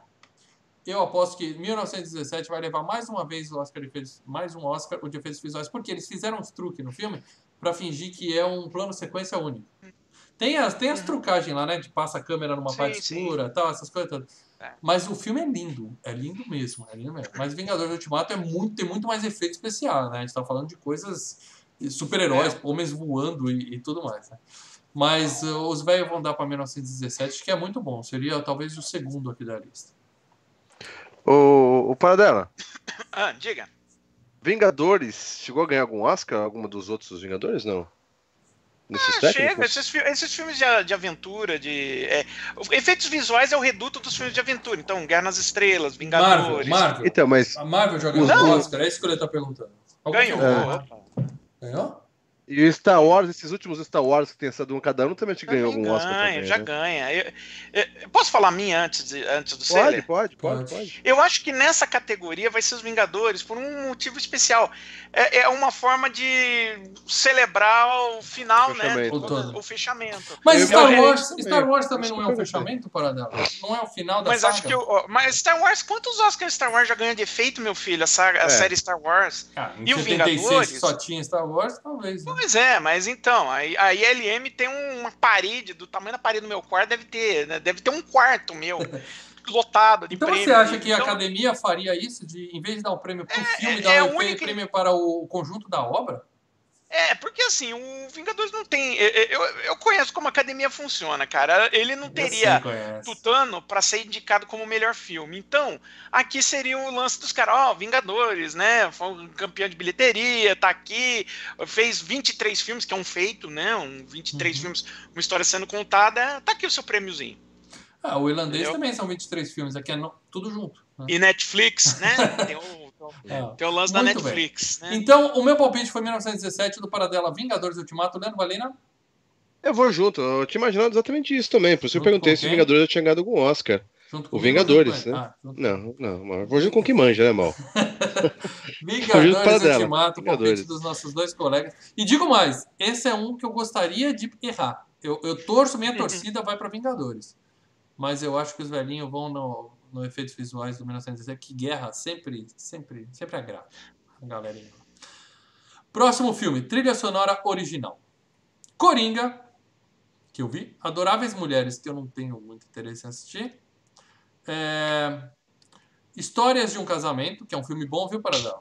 S1: eu aposto que 1917 vai levar mais uma vez o Oscar de efeitos, mais um Oscar o de efeitos visuais, porque eles fizeram uns truques no filme pra fingir que é um plano sequência único. Tem as, tem as trucagens lá, né? De passa a câmera numa
S3: Sim,
S1: parte
S3: sim.
S1: escura tal, essas coisas todas.
S3: É.
S1: Mas o filme é lindo. É lindo mesmo. É lindo mesmo. Mas Vingadores Ultimato é muito, tem muito mais efeito especial, né? A gente tá falando de coisas super-heróis, homens voando e, e tudo mais, né? Mas uh, os velhos vão dar pra 1917, que é muito bom. Seria talvez o segundo aqui da lista.
S2: O, o Paradela,
S3: Ah, diga.
S2: Vingadores, chegou a ganhar algum Oscar? Alguma dos outros Vingadores? Não. Nesses
S3: Ah, chega, esses, esses filmes de, de aventura, de. é, efeitos visuais é o reduto dos filmes de aventura. Então, Guerra nas Estrelas,
S1: Marvel,
S3: Vingadores.
S1: Marvel.
S2: Então, mas
S1: A Marvel o Oscar, é isso que ele tá perguntando. Algum
S3: Ganhou.
S1: filme?
S3: Opa.
S1: Ganhou?
S2: E o Star Wars, esses últimos Star Wars que tem essa um cada um, também te ganhou algum Oscar
S3: ganha,
S2: também,
S3: já
S2: né?
S3: ganha. Eu- eu- posso falar a minha antes, de, antes do
S2: Pode,
S3: Seller?
S2: pode, pode,
S1: Pode.
S2: pode.
S3: Eu acho que nessa categoria vai ser os Vingadores por um motivo especial. É, é uma forma de celebrar o final,
S2: O
S3: né?
S1: O
S3: o fechamento.
S1: Mas
S2: Eu
S1: Star Wars,
S2: também.
S1: Star Wars também não é
S2: eu
S1: um
S2: pensei.
S1: fechamento, Paradela? Não é o final da
S3: Mas
S1: saga?
S3: acho que. o- Mas Star Wars, quantos Oscars Star Wars já ganha de efeito, meu filho? A, saga- a
S2: É.
S3: série Star Wars?
S1: Ah, em
S3: E o
S1: 76
S3: Vingadores?
S1: que só tinha Star Wars, talvez. Né?
S3: Pois é, mas então, a, a ILM tem uma parede, do tamanho da parede do meu quarto, deve ter, né, deve ter um quarto meu, lotado de
S1: Então
S3: prêmio.
S1: você acha que a
S3: Então,
S1: academia faria isso, de em vez de dar o prêmio pro filme,
S3: é
S1: dar
S3: a
S1: o
S3: única-
S1: prêmio para o conjunto da obra?
S3: É, porque assim, o Vingadores não tem. Eu, eu, conheço como a academia funciona, cara. Ele não teria tutano pra ser indicado como o melhor filme. Então, aqui seria o lance dos caras, ó, Vingadores, né? Foi um campeão de bilheteria, tá aqui, fez 23 filmes, que é um feito, né? Um 23
S1: Uhum.
S3: filmes, uma história sendo contada, tá aqui o seu prêmiozinho.
S1: Ah, o irlandês
S3: Entendeu?
S1: também são 23 filmes, aqui é no- tudo junto. né?
S3: E Netflix, né? Tem o,
S1: É.
S3: tem o lance da. Netflix, né?
S1: Então, o meu palpite foi 1917 do Paradela Vingadores Ultimato. Leandro Valena?
S2: Eu vou junto, eu tinha imaginado exatamente isso também, por isso eu perguntei se o Vingadores já tinha ganhado algum Oscar.
S1: Junto
S2: O Vingadores,
S1: junto com ele?
S2: né?
S1: Ah,
S2: Não, não, mas vou junto com quem manja, né, mal?
S1: Vingadores. Ultimato, palpite
S2: Vingadores.
S1: dos nossos dois colegas. E digo mais, esse é um que eu gostaria de errar. Eu, eu torço, minha torcida vai para Vingadores. Mas eu acho que os velhinhos vão no, no efeitos visuais do 1917, que guerra sempre, sempre, sempre agrada a galerinha. Próximo filme, trilha sonora original. Coringa, que eu vi. Adoráveis Mulheres, que eu não tenho muito interesse em assistir. É, Histórias de um Casamento, que é um filme bom, viu, Paradão?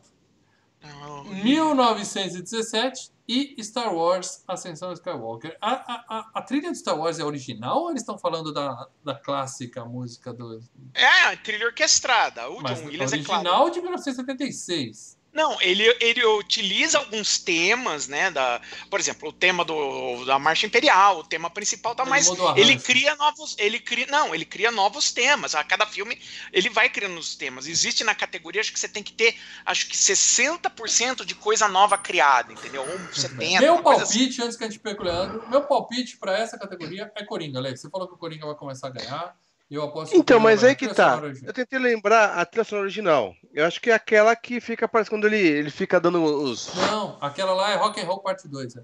S3: Não,
S1: 1917 e Star Wars Ascensão Skywalker. A, a, a, a trilha de Star Wars é original ou eles estão falando da, da clássica música do.
S3: É, a trilha orquestrada. O
S1: Mas
S3: John Williams é
S1: original
S3: claro.
S1: de 1976.
S3: Não, ele, ele utiliza alguns temas, né? Da, por exemplo, o tema do, da Marcha Imperial, o tema principal, tá,
S1: o
S3: ele cria novos. Ele cria. Não, ele cria novos temas. A cada filme ele vai criando os temas. Existe na categoria, acho que você tem que ter, acho que 60% de coisa nova criada, entendeu? Ou 70%.
S1: meu
S3: uma coisa assim.
S1: palpite, antes que a gente perca o Leandro, meu palpite pra essa categoria é Coringa, Lê. Você falou que o Coringa vai começar a ganhar. Eu aposto
S2: Então, mas aí que tá.
S1: original.
S2: Eu tentei lembrar a trilha sonora original. Eu acho que é aquela que fica, parece quando ele, ele fica dando os.
S1: Não, aquela lá é Rock and Roll Parte 2. né?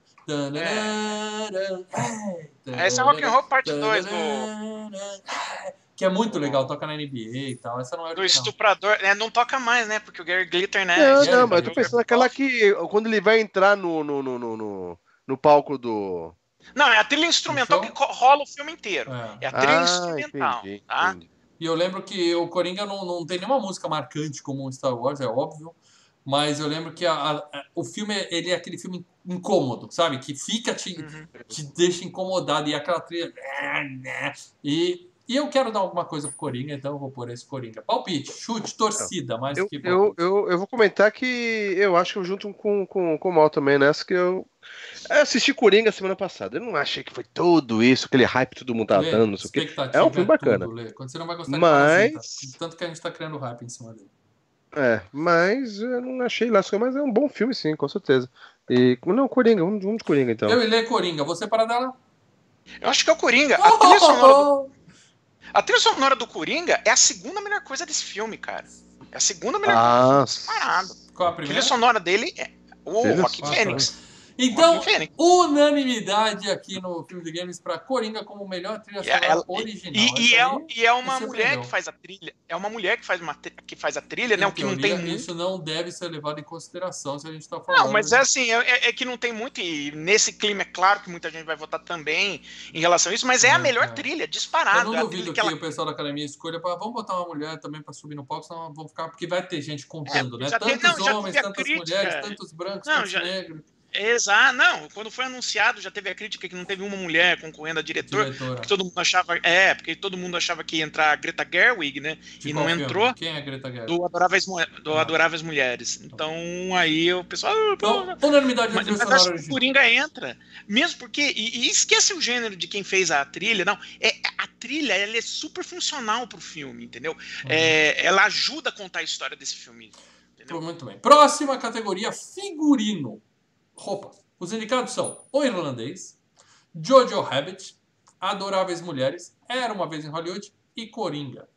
S3: Essa é Rock and Roll Parte 2 do,
S1: Que é muito legal, toca na NBA e tal. Essa não é
S3: do
S1: original.
S3: estuprador. né, não toca mais, né? Porque o Gary Glitter, né?
S2: Não,
S1: é,
S2: não, mas eu tô
S1: eu-
S2: pensando naquela que. Quando ele vai entrar no, no, no, no, no, no palco do.
S3: Não, é a trilha instrumental que rola o filme inteiro.
S1: É.
S3: É a trilha
S2: Ah,
S3: instrumental,
S2: entendi,
S3: tá?
S2: entendi.
S1: E eu lembro que o Coringa não, não tem nenhuma música marcante como o Star Wars, é óbvio. Mas eu lembro que a- a- o filme, ele é aquele filme incômodo, sabe? Que fica te,
S3: Uhum.
S1: te deixa incomodado. E aquela trilha... E, e eu quero dar alguma coisa pro Coringa, então eu vou pôr esse Coringa. Palpite, chute, torcida, mais
S2: Eu,
S1: que
S2: eu, eu, eu vou comentar que eu acho que eu junto com, com, com o Mal também nessa, que eu. Eu assisti Coringa semana passada. Eu não achei que foi tudo isso, aquele hype que todo mundo tá
S1: Lê,
S2: dando, não sei o quê.
S1: expectativa
S2: É um filme bacana.
S1: tudo. Quando você não vai gostar
S2: Mas-
S1: de parasita. Tanto que a gente tá criando hype em cima dele.
S2: É, mas eu não achei lá, mas é um bom filme, sim, com certeza. E. Não, Coringa, vamos, vamos de Coringa então.
S1: Eu e Lê Coringa, você para dela?
S3: Eu acho que é o Coringa. A trilha, sonora do, a trilha sonora do Coringa é a segunda melhor coisa desse filme, cara. É a segunda melhor coisa.
S2: Ah,
S3: Parado.
S1: Qual a
S3: A trilha
S1: primeira?
S3: sonora dele é O
S2: Teve
S3: Rock Fênix.
S1: Então, unanimidade aqui no filme de games para Coringa como melhor trilha
S3: E
S1: sonora
S3: ela-
S1: original.
S3: E, e
S1: Isso
S3: é, e é uma mulher que faz a trilha. É uma mulher que faz, uma, que faz a trilha, né?
S1: em
S3: O que não
S1: teoria,
S3: tem muito.
S1: Isso não deve ser levado em consideração se a gente está falando.
S3: Não, mas é assim, é, é- é que não tem muito, e nesse clima é claro que muita gente vai votar também em relação a isso, mas é, a
S1: É,
S3: melhor
S1: é.
S3: trilha, disparada.
S1: Eu não
S3: a
S1: duvido que,
S3: ela-
S1: o pessoal da academia escolha para vamos botar uma mulher também para subir no palco, senão vão ficar porque vai ter gente contando,
S3: É,
S1: né?
S3: tem-
S1: Tantos
S3: não,
S1: homens,
S3: a
S1: tantas
S3: crítica.
S1: mulheres, tantos brancos,
S3: Não,
S1: tantos
S3: já-
S1: negros.
S3: Exato, não, quando foi anunciado já teve a crítica que não teve uma mulher concorrendo a diretor,
S1: Diretora.
S3: porque todo mundo achava, é, porque todo mundo achava que ia entrar a Greta Gerwig, né?
S1: De
S3: e não
S1: filme?
S3: entrou.
S1: Quem é a Greta Gerwig?
S3: Do Adoráveis, do
S1: Ah.
S3: Adoráveis Mulheres. Então aí o pessoal. ah, pô,
S1: Então, unanimidade
S3: Mas, mas acho que o. Coringa entra. Mesmo porque. E, e esquece o gênero de quem fez a trilha, não. É, a trilha ela é super funcional pro filme, entendeu?
S1: Uhum.
S3: É, ela ajuda a contar a história desse filme. Entendeu?
S1: Muito bem. Próxima categoria: figurino. Roupa. Os indicados são O Irlandês, Jojo Rabbit, Adoráveis Mulheres, Era Uma Vez em Hollywood e Coringa.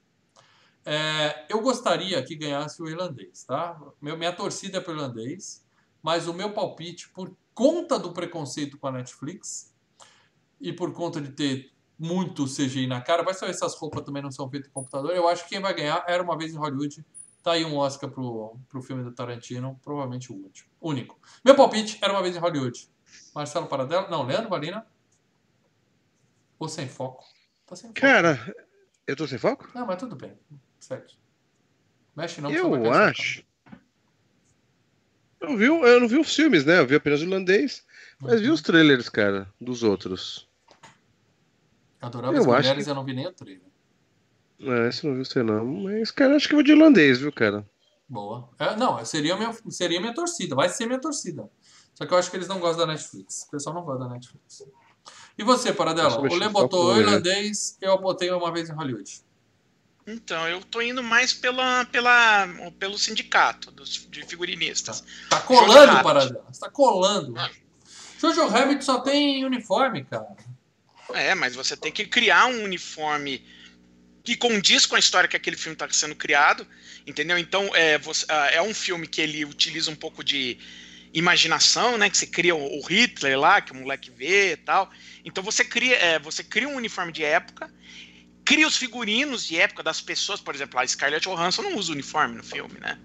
S1: É, eu gostaria que ganhasse o irlandês, tá? Meu, minha torcida é pro irlandês, mas o meu palpite, por conta do preconceito com a Netflix e por conta de ter muito CGI na cara, vai saber se essas roupas também não são feitas em computador. Eu acho que quem vai ganhar era uma vez em Hollywood. Tá aí um Oscar pro, pro filme do Tarantino, provavelmente o último. Único. Meu palpite era uma vez em Hollywood. Marcelo Paradela? Não, Leandro Valina? Ou sem foco? Tá sem foco.
S2: Cara, eu tô sem foco?
S1: Não, mas tudo bem. Certo. Mexe não.
S2: Eu acho. Eu, vi, eu não vi os filmes, né? Eu vi apenas o irlandês, mas vi os trailers, cara, dos outros.
S1: Adoráveis
S2: Eu acho
S1: Mulheres,
S2: que-
S1: eu não vi nem o trailer.
S2: É, esse não vi os trailers, não. Mas, cara, acho que eu vou de irlandês, viu, cara?
S1: Boa. É, não, seria minha, seria minha torcida. Vai ser minha torcida. Só que eu acho que eles não gostam da Netflix. O pessoal não gosta da Netflix. E você, Paradela? O Lê botou o
S2: mulher.
S1: irlandês, eu botei uma vez em Hollywood.
S3: Então, eu tô indo mais pela, pela, pelo sindicato dos, de figurinistas.
S1: Tá
S3: Jojo
S1: colando. Paradela. Você tá colando.
S3: Ah.
S1: Jojo Rabbit só tem uniforme, cara.
S3: É, mas você tem que criar um uniforme que condiz com a história que aquele filme está sendo criado, entendeu? Então é, ah, é um filme que ele utiliza um pouco de imaginação, né? Que você cria o o Hitler lá, que o moleque vê e tal. Então você cria, é, você cria um uniforme de época, cria os figurinos de época das pessoas, por exemplo, a Scarlett Johansson não usa uniforme no filme, né?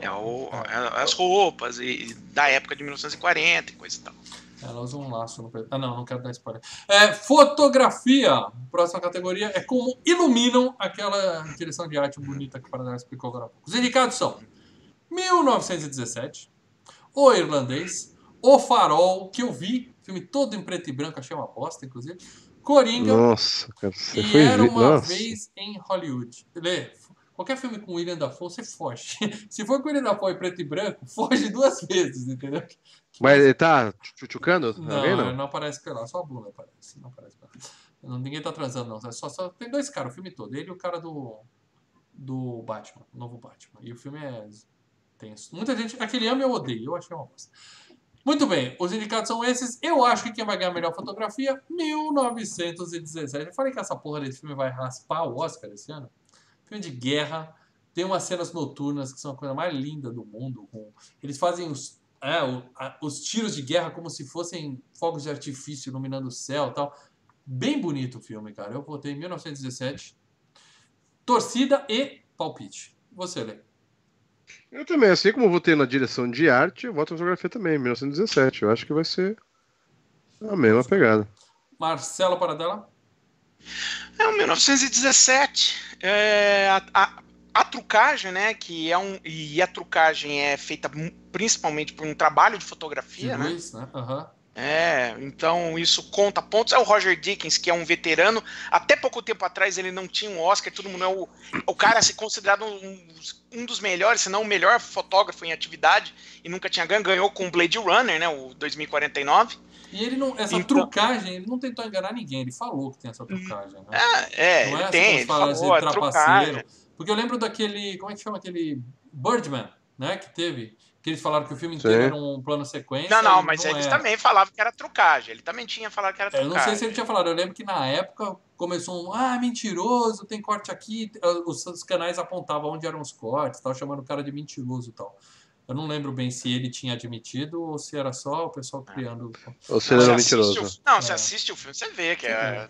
S3: É, o- é as roupas e, da época de 1940 e coisa e tal.
S1: Ela usa um laço no. Ah, não, não quero dar spoiler. É, fotografia. Próxima categoria é como iluminam aquela direção de arte bonita que o Paradela explicou agora há pouco. Os indicados são 1917, O Irlandês, O Farol, que eu vi, filme todo em preto e branco, achei uma bosta, inclusive. Coringa
S2: Nossa, cara, você
S1: e
S2: foi
S1: Era. Uma
S2: Nossa.
S1: Vez em Hollywood. Lê, qualquer filme com William Dafoe, você foge. Se for com William Dafoe preto e branco, foge duas vezes, entendeu?
S2: Mas ele tá tchutchucando?
S1: Não,
S2: Alguém
S1: não,
S2: não?
S1: não aparece pelado, só a bunda aparece. Não aparece pelado. Ninguém tá transando, não. É só, só, tem dois caras o filme todo. Ele e o cara do, do Batman, o novo Batman. E o filme é tenso. Muita gente. Aquele ama eu odeio, eu achei uma bosta. Muito bem, os indicados são esses. Eu acho que quem vai ganhar a melhor fotografia, 1917. Eu falei que essa porra desse filme vai raspar o Oscar esse ano. Filme de guerra, tem umas cenas noturnas que são a coisa mais linda do mundo. Eles fazem os, é, o- a- os tiros de guerra como se fossem fogos de artifício iluminando o céu tal. Bem bonito o filme, cara. Eu votei em 1917. Torcida e palpite. Você, Lê.
S2: Eu também, assim como votei na direção de arte, eu voto na fotografia também, 1917. Eu acho que vai ser a mesma pegada.
S1: Marcelo Paradela.
S3: É o 1917. É, a, a- a trucagem, né? Que é um. E a trucagem é feita principalmente por um trabalho de
S1: De
S3: fotografia, né?
S1: Luiz, né? Aham.
S3: É, então isso conta pontos. É o Roger Dickens, que é um veterano. Até pouco tempo atrás ele não tinha um Oscar, todo mundo é o, o cara se considerado um, um dos melhores, se não o melhor fotógrafo em atividade, e nunca tinha ganho, ganhou com o Blade Runner, né? O 2049.
S1: E ele não. Essa
S3: Então-
S1: trucagem, ele não tentou enganar ninguém. Ele falou que tem essa trucagem, né?
S3: É,
S1: Não
S3: ele
S1: é
S3: tem,
S1: assim
S3: ele
S1: como fala,
S3: falou,
S1: trapaceiro.
S3: trucagem.
S1: Porque eu lembro daquele. Como é que chama aquele. Birdman, né? Que teve. Que eles falaram que o filme inteiro
S2: Sim.
S1: era um plano sequência.
S3: Não, não, mas eles
S1: é.
S3: também falavam que era trucagem. Ele também tinha falado que era
S1: É, Eu
S3: trucagem.
S1: não sei se ele tinha falado. Eu lembro que na época começou um. Ah, mentiroso, tem corte aqui. Os, os canais apontavam onde eram os cortes, tal, chamando o cara de mentiroso e tal. Eu não lembro bem se ele tinha admitido ou se era só o pessoal criando.
S2: Ou se ele
S3: Você
S2: era mentiroso.
S3: o- não, você
S1: É.
S3: assiste o filme, você vê que é.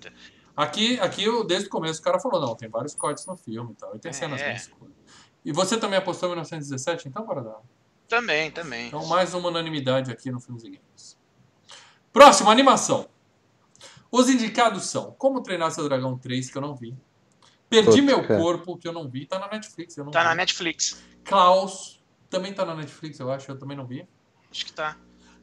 S1: Aqui, aqui eu, desde o começo o cara falou, não, tem vários cortes no filme e tal, e tem
S3: É.
S1: cenas bem escuras. E você também apostou em 1917, então, para dar.
S3: Também, também.
S1: Então, mais uma unanimidade aqui no Filmes e Games. Próximo, animação. Os indicados são Como Treinar Seu Dragão 3, que eu não vi. Perdi
S2: Putz,
S1: Meu
S2: cara.
S1: Corpo, que eu não vi. Tá na Netflix, eu não
S3: Tá
S1: vi.
S3: na Netflix.
S1: Klaus, também tá na Netflix, eu acho, eu também não vi.
S3: Acho que tá.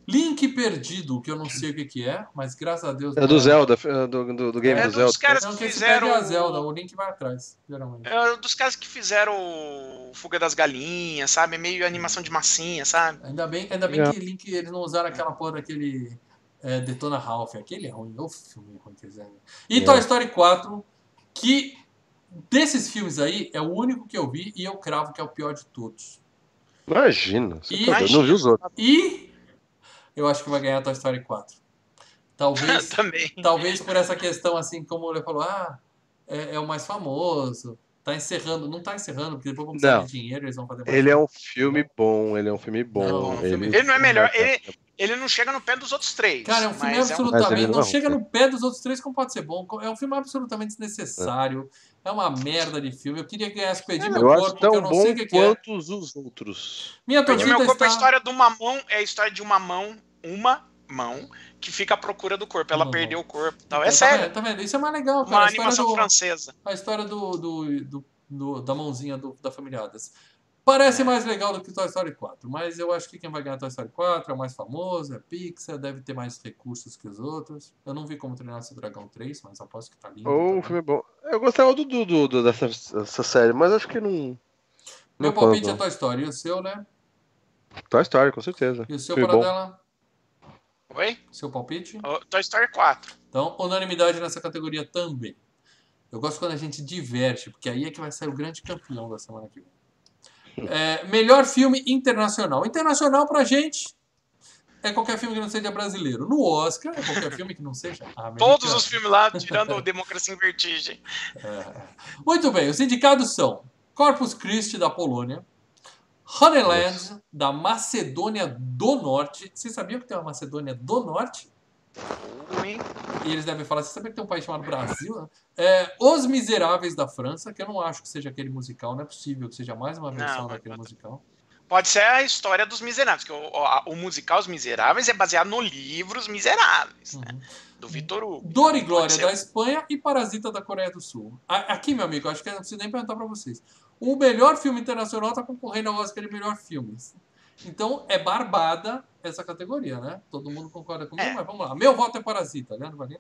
S1: Link Perdido, que eu não sei o que, que é, mas graças a Deus.
S2: É do Zelda, é do, do, do game
S3: É
S2: do
S3: dos
S2: Zelda.
S3: caras
S1: Não,
S3: que fizeram.
S1: a Zelda, o Link vai atrás, geralmente.
S3: É dos caras que fizeram o Fuga das Galinhas, sabe? É meio animação de massinha, sabe?
S1: Ainda bem, ainda bem
S2: É.
S1: que Link, eles não usaram aquela porra daquele é, Detona Ralph. Aquele é ruim. O filme ruim que eles fizeram. E
S2: É.
S1: Toy Story 4, que desses filmes aí, é o único que eu vi e eu cravo que é o pior de todos.
S2: Imagina,
S1: E-
S2: tá doido, não viu os outros.
S1: E eu acho que vai ganhar Toy Story 4. Talvez,
S3: Também.
S1: talvez por essa questão, assim, como ele falou, ah, é, é o mais famoso. Tá encerrando, não tá encerrando, porque depois vão precisar
S2: Não.
S1: de dinheiro, eles vão fazer mais
S2: Ele é um filme bom, ele é um filme bom.
S1: Não, um filme-
S3: Ele não é melhor. Ele, ele não chega no pé dos outros três.
S1: Cara, é um filme absolutamente.
S2: Mas ele
S1: não
S2: não é
S1: chega
S2: ruim.
S1: no pé dos outros três como pode ser bom. É um filme absolutamente desnecessário. É, uma merda de filme. Eu queria ganhar esse Perdi Meu
S2: Eu
S1: Corpo,
S2: acho
S1: porque eu
S2: tão
S1: não
S2: bom
S1: sei o que, que é.
S2: quanto os outros.
S1: Minha torcida
S3: meu corpo é a
S1: está.
S3: história de uma mão, é a história de uma mão, uma mão, que fica à procura do corpo. Ela
S1: Uma
S3: perdeu
S1: mão.
S3: o corpo. Tal. É
S1: Tá
S3: sério.
S1: vendo? Tá vendo? Isso é mais legal, cara.
S3: Uma
S1: a
S3: animação
S1: do,
S3: francesa.
S1: a história do, do, do- do- da mãozinha do- da família Adams. Parece
S3: É.
S1: mais legal do que Toy Story 4, mas eu acho que quem vai ganhar Toy Story 4 é o mais famoso, é Pixar, deve ter mais recursos que os outros. Eu não vi como treinar seu Dragão 3, mas aposto que tá lindo.
S2: Ou um filme bom. Eu gostava do, do- dessa, dessa série, mas acho que não.
S1: Meu
S2: não
S1: palpite é. Toy Story. E o seu, né?
S2: Toy Story, com certeza.
S1: E o seu,
S2: Filme
S1: para
S2: bom.
S1: dela?
S3: Oi?
S1: Seu palpite?
S3: O Toy Story 4.
S1: Então, unanimidade nessa categoria também. Eu gosto quando a gente diverte, porque aí é que vai sair o grande campeão da semana que vem. É, melhor filme internacional. Internacional pra gente é qualquer filme que não seja brasileiro. No Oscar é qualquer filme que não seja americano.
S3: Todos os filmes lá, tirando Democracia em Vertigem.
S1: É. Muito bem, os indicados são Corpus Christi, da Polônia, Honeyland, da Macedônia do Norte. Vocês sabiam que tem uma Macedônia do Norte? E eles devem falar, você sabia que tem um país chamado Brasil? né? É, Os Miseráveis da França, que eu não acho que seja aquele musical, não é possível que seja mais uma versão
S3: Não,
S1: daquele
S3: mas-
S1: musical.
S3: Pode ser a história dos Miseráveis, que o, o, o musical Os Miseráveis é baseado no livro Os Miseráveis, né?
S1: Uhum.
S3: Do Vitor Hugo.
S1: Dor e Glória
S3: ser.
S1: da Espanha e Parasita da Coreia do Sul. Aqui, meu amigo, acho que eu não preciso nem perguntar pra vocês. O melhor filme internacional tá concorrendo ao Oscar de melhor filme. Então, é barbada essa categoria, né? Todo mundo concorda comigo,
S3: É.
S1: mas vamos lá. Meu voto é Parasita, Leandro Valina.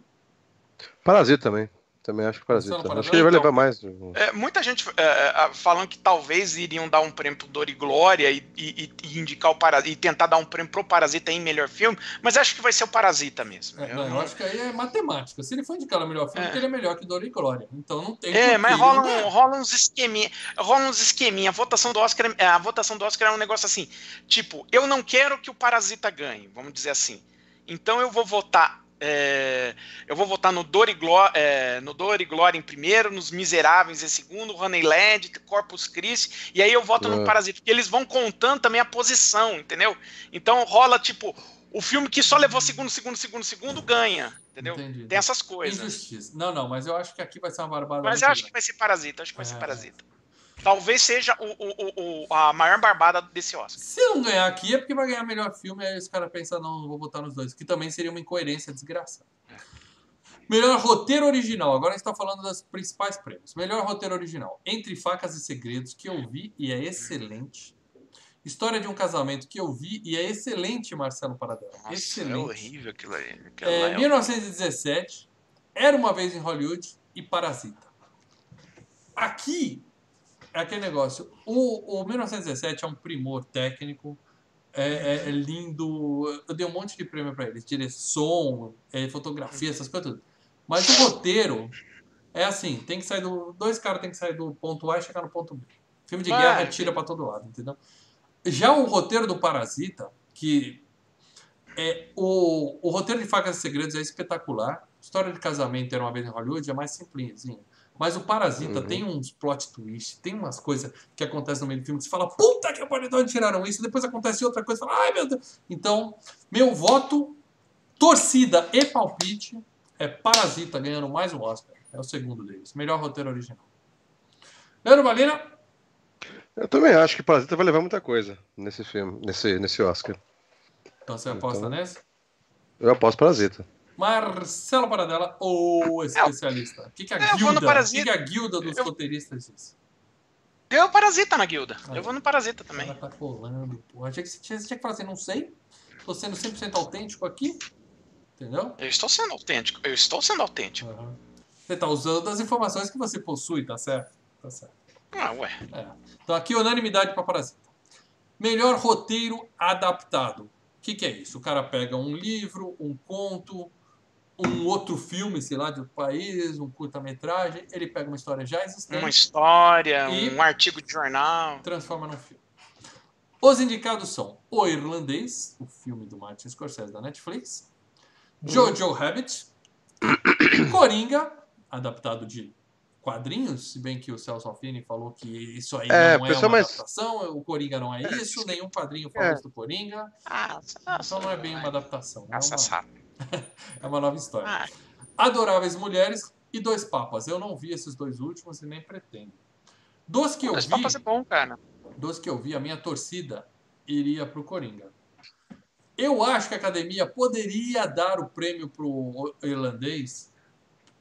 S2: Parasita também. Também acho que Parasita.
S1: Funciona
S2: Acho que ele vai
S3: Parasita?
S2: levar mais.
S3: É, muita gente é, é, falando que talvez iriam dar um prêmio pro Dor e Glória e, e- e indicar o Parasita e tentar dar um prêmio pro Parasita em melhor filme, mas acho que vai ser o Parasita mesmo.
S1: É,
S3: Eu
S1: não, eu acho que aí é matemática. Se ele for indicado ao melhor filme,
S3: É.
S1: ele é melhor que Dor e Glória. Então não tem
S3: É, mas
S1: ele
S3: rola, um, rola uns esqueminha, rola uns esqueminha. A votação do Oscar, é- a votação do Oscar é um negócio assim, tipo, eu não quero que o Parasita ganhe, vamos dizer assim. Então eu vou votar, é, eu vou votar no Dor e Glória, é, no Dor e Glória em primeiro, nos Miseráveis em segundo, Honeyland, Corpus Christi, e aí eu voto no
S2: É.
S3: Parasita, porque eles vão contando também a posição, entendeu? Então rola tipo o filme que só levou segundo, segundo, segundo, segundo ganha, entendeu?
S1: Entendi.
S3: Tem essas coisas.
S1: Injustiça. Não, não, mas eu acho que aqui vai ser uma barbada.
S3: Mas eu acho que vai ser Parasita, acho que vai ser
S1: É.
S3: Parasita. Talvez seja o, o- o- o- a maior barbada desse Oscar.
S1: Se não ganhar aqui é porque vai ganhar melhor filme, aí os caras pensam, não, não vou votar nos dois. Que também seria uma incoerência desgraçada. Melhor roteiro original. Agora a gente tá falando das principais prêmios. Melhor roteiro original. Entre Facas e Segredos, que eu vi e é excelente. História de um casamento, que eu vi e é excelente, Marcelo Paradela.
S3: Nossa,
S1: excelente.
S3: é horrível aquilo aí. Aquilo
S1: É,
S3: é
S1: 1917, Era Uma Vez em Hollywood e Parasita. Aqui é aquele negócio. O, o 1917 é um primor técnico, é, é- é lindo. Eu dei um monte de prêmio para ele: direção, é, fotografia, essas coisas tudo. Mas o roteiro é assim: tem que sair do. Dois caras têm que sair do ponto A e chegar no ponto B. Filme de guerra tira para todo lado, entendeu? Já o roteiro do Parasita, que é, o, o roteiro de Facas e Segredos é espetacular. História de casamento era uma vez em Hollywood é mais simplesinho. Mas o Parasita
S2: Uhum.
S1: tem uns plot twist, tem umas coisas que acontecem no meio do filme que você fala, puta que pariu, de onde tiraram isso? Depois acontece outra coisa, você fala, ai meu Deus. Então, meu voto, torcida e palpite é Parasita ganhando mais um Oscar. É o segundo deles. Melhor roteiro original. Leandro Valina,
S2: Eu também acho que Parasita vai levar muita coisa nesse filme, nesse, nesse Oscar.
S1: então você aposta
S2: Então-
S1: nesse?
S2: Eu aposto Parasita.
S1: Marcelo Paradela, o especialista. O que, que a
S3: eu
S1: guilda, que, a guilda dos
S3: Eu-
S1: roteiristas diz?
S3: Deu Parasita na guilda.
S1: Aí.
S3: Eu vou no Parasita
S1: O
S3: também.
S1: cara tá colando, pô. Achei que você tinha, você tinha que falar assim, não sei. Tô sendo 100% autêntico aqui. Entendeu?
S3: Eu estou sendo autêntico. Eu estou sendo autêntico.
S1: Aham. Você tá usando as informações que você possui, tá certo? Tá certo.
S3: Ah, ué.
S1: É. Então aqui unanimidade para Parasita. Melhor roteiro adaptado. O que, que é isso? O cara pega um livro, um conto, um outro filme, sei lá, de outro país, um curta-metragem, ele pega uma história já existente
S3: Uma história, um artigo de jornal.
S1: transforma num filme. Os indicados são O Irlandês, o filme do Martin Scorsese da Netflix, Jojo Rabbit, Coringa, adaptado de quadrinhos, se bem que o Celso Alfini falou que isso aí
S2: É,
S1: não é
S2: pessoal,
S1: uma
S2: mas-
S1: adaptação, o Coringa não é isso, nenhum quadrinho fala
S2: É.
S1: isso do Coringa,
S3: Ah,
S1: então não é bem uma adaptação, é
S3: Essa
S1: uma,
S3: sabe.
S1: é uma nova história.
S3: Ah,
S1: Adoráveis Mulheres e Dois Papas. Eu não vi esses dois últimos e nem pretendo. Dos que eu
S3: Dois
S1: vi,
S3: papas é bom, cara.
S1: dos que eu vi, a minha torcida iria pro Coringa. Eu acho que a academia poderia dar o prêmio pro irlandês,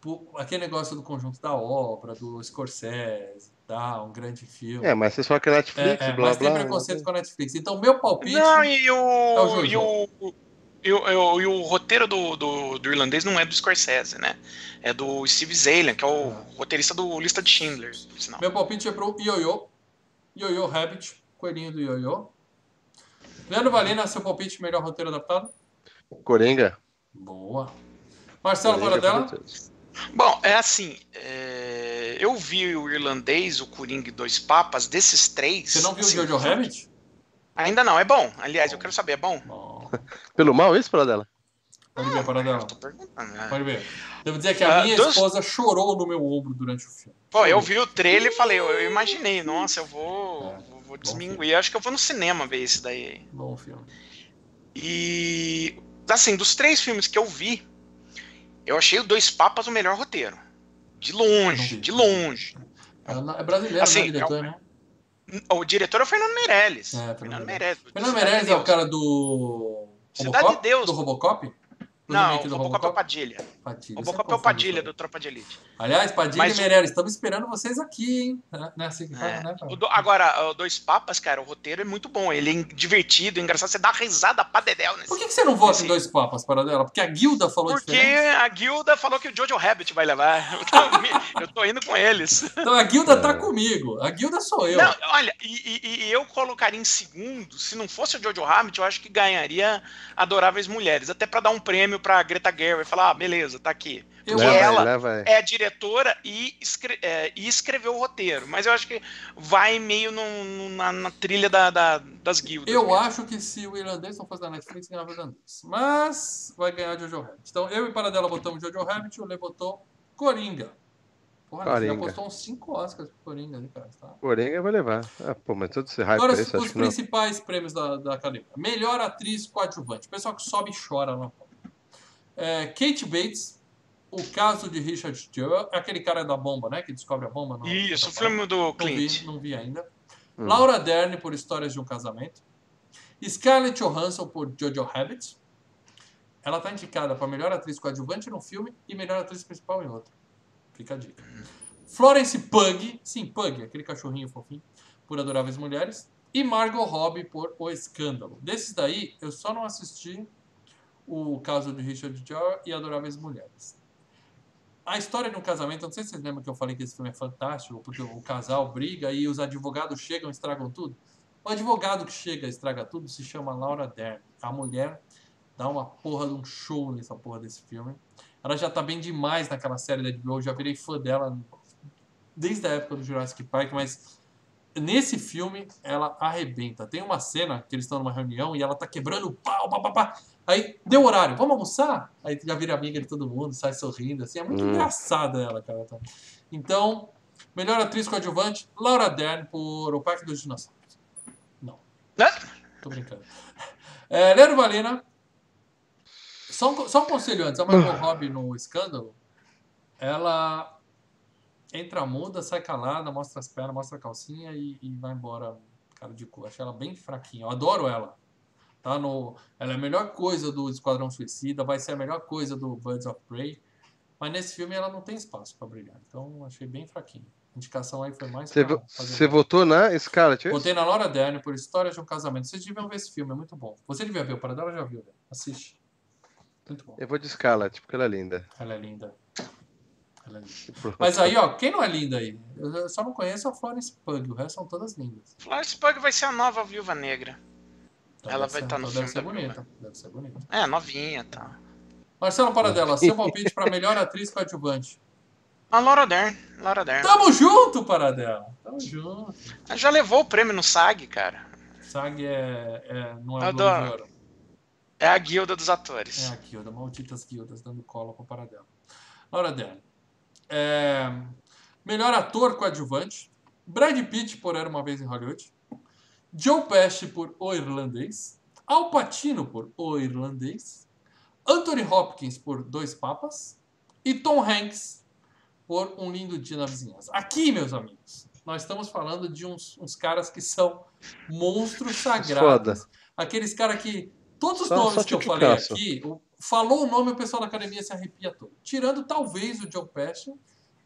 S1: por aquele negócio do conjunto da obra, do Scorsese, tá, um grande filme.
S2: É, mas você só que é Netflix,
S1: É, é,
S2: blá
S1: mas tem
S2: blá.
S1: preconceito com a Netflix. Então, meu palpite.
S3: Não, e
S1: o
S3: o.
S1: Jojo.
S3: e o. E o, e o- e o roteiro do, do, do irlandês não é do Scorsese, né? É do Steve Zalian, que é o
S1: Ah.
S3: roteirista do Lista de Schindler.
S1: Meu palpite é pro Ioiô. Ioiô Rabbit, coelhinho do Ioiô. Leandro Valena, seu palpite, melhor roteiro adaptado?
S2: Coringa.
S1: Boa. Marcelo
S2: Coringa,
S1: Paradela?
S3: Bom, é assim. é, Eu vi o irlandês, o Coringa e Dois Papas, desses três.
S1: Você não viu o
S3: assim,
S1: Jojo Rabbit?
S3: Ainda não, é bom. Aliás, eu quero saber, é bom?
S1: Bom.
S2: Pelo mal, isso, Paradela?
S1: Pode ver, Paradela.
S3: Né?
S1: Pode ver. Devo dizer que a
S3: Ah,
S1: minha
S3: dois-
S1: esposa chorou no meu ombro durante o filme.
S3: Pô, eu vi o trailer e falei, eu, eu imaginei, nossa, eu vou,
S1: É,
S3: vou, vou desminguir. Acho que eu vou no cinema ver esse daí.
S1: Bom filme.
S3: E assim, dos três filmes que eu vi, eu achei o Dois Papas o melhor roteiro. De longe, de longe.
S1: É, é brasileiro,
S3: Assim,
S1: né, diretor, né?
S3: O diretor é o Fernando Meirelles.
S1: É, Fernando
S3: Fernando
S1: Meirelles.
S3: Meirelles.
S1: Fernando
S3: Cidade
S1: Meirelles é o cara do.
S3: Cidade
S1: Robocop?
S3: de Deus.
S1: Do Robocop?
S3: Não,
S1: do
S3: Robocop é o Padilha.
S1: Padilha.
S3: O
S1: Você
S3: Robocop é o
S1: confunde
S3: Padilha
S1: isso
S3: do Tropa de Elite.
S1: Aliás, Padilha
S3: Mas
S1: e
S3: o-
S1: Meirelles, estamos esperando vocês aqui, hein? Né? Não é assim
S3: É.
S1: né?
S3: O do- agora, o Dois Papas, cara, o roteiro é muito bom. Ele é divertido, engraçado. Você dá risada pra dedéu nesse
S1: Por que, que você não vota
S3: Esse-
S1: em dois papas, Paradela? Porque a guilda falou
S3: Porque
S1: diferente?
S3: a guilda falou que o Jojo Rabbit vai levar. Eu tô, eu tô indo com eles.
S1: Então a guilda
S2: É.
S1: tá comigo. A guilda sou eu.
S3: Não, olha, e, e- e eu colocaria em segundo, se não fosse o Jojo Rabbit, eu acho que ganharia Adoráveis Mulheres. Até pra dar um prêmio pra Greta Gerwig. Falar, ah, beleza, tá aqui. Porque
S2: leva
S3: ela
S2: leva
S3: é a diretora e, escre- é, e escreveu o roteiro. Mas eu acho que vai meio no- no- na, na trilha da- da- das guildas.
S1: Eu
S3: mesmo.
S1: acho que se o irlandês não fosse da Netflix, ganhava o irlandês. Mas vai ganhar Jojo Rabbit. Então eu e Paradela votamos Jojo Rabbit e o Lê votou Coringa. Porra, você já
S2: Coringa.
S1: postou uns 5 Oscars pro Coringa, né, cara? Tá?
S2: Coringa vai levar. Ah, pô, mas todo esse hype
S1: Agora, os,
S2: que não?
S1: principais prêmios da, da academia. Melhor atriz coadjuvante. O pessoal que sobe e chora lá. É, Kate Bates, O Caso de Richard Jewell, é aquele cara da bomba, né? Que descobre a bomba. no-
S3: Isso, o filme do
S1: Não
S3: Clint.
S1: vi, não vi ainda.
S2: Hum.
S1: Laura Dern por Histórias de um Casamento. Scarlett Johansson por Jojo Rabbit. Ela está indicada para melhor atriz coadjuvante num filme e melhor atriz principal em outro. Fica a dica. Florence Pug, sim, Pug, aquele cachorrinho fofinho, por Adoráveis Mulheres. E Margot Robbie por O Escândalo. Desses daí, eu só não assisti o caso de Richard Gere e Adoráveis Mulheres. A história de um casamento, não sei se vocês lembram que eu falei que esse filme é fantástico, porque o casal briga e os advogados chegam e estragam tudo. O advogado que chega e estraga tudo se chama Laura Dern. A mulher dá uma porra de um show nessa porra desse filme. Ela já tá bem demais naquela série da HBO, eu já virei fã dela desde a época do Jurassic Park, mas nesse filme, ela arrebenta. Tem uma cena que eles estão numa reunião e ela tá quebrando o pau, pá, pá, pá. Aí deu horário, vamos almoçar? Aí já vira amiga de todo mundo, sai sorrindo, assim. É muito
S2: Hum.
S1: engraçada ela, cara. tá? Então, melhor atriz coadjuvante, Laura Dern por O Parque dos Dinossauros. Não, tô brincando. É, Leandro Valina. Só um, só um conselho antes. A Margot Robbie no Escândalo, ela entra muda, sai calada, mostra as pernas, mostra a calcinha e, e vai embora, cara de cu. Achei ela bem fraquinha. Eu adoro ela. Tá no, ela é a melhor coisa do Esquadrão Suicida, vai ser a melhor coisa do Birds of Prey. Mas nesse filme ela não tem espaço pra brilhar. Então achei bem fraquinho. A indicação aí foi mais
S2: Você, votou na Scarlett? é?
S1: Botei na Laura Dern por História de um Casamento. Vocês deviam ver esse filme, é muito bom. Você devia ver, o Paradela já viu, né? Assiste. Muito bom.
S2: Eu vou de Scarlett, porque ela é linda.
S1: Ela é linda. Ela é linda. Mas aí, ó, quem não é linda aí? Eu só não conheço a Florence Pug, o resto são todas lindas.
S3: Florence Pugh vai ser a nova Viúva Negra.
S1: Então
S3: Ela vai
S1: ser-
S3: tá no
S1: então
S3: filme
S1: Deve ser
S3: da
S1: bonita. Deve ser bonita.
S3: É, novinha, tá.
S1: Marcelo Paradela, seu palpite para melhor atriz coadjuvante.
S3: A Laura Dern. Laura Dern.
S1: Tamo junto, Paradela. Tamo junto.
S3: Ela Já levou o prêmio no SAG, cara.
S1: SAG é, é, não é o.
S3: É a guilda dos atores.
S1: É a guilda, malditas guildas, dando cola pro Paradela. Laura Dern. É, melhor ator coadjuvante. Brad Pitt por Era Uma Vez em Hollywood. Joe Pesci por O Irlandês. Al Pacino por O Irlandês. Anthony Hopkins por Dois Papas. E Tom Hanks por Um Lindo Dia na Vizinhança. Aqui, meus amigos, nós estamos falando de uns, uns caras que são monstros sagrados.
S2: Foda.
S1: Aqueles caras que. Todos os
S2: Só-
S1: nomes
S2: só
S1: que eu falei aqui, o- falou o nome, o pessoal da academia se arrepia todo. Tirando talvez o Joe Pesci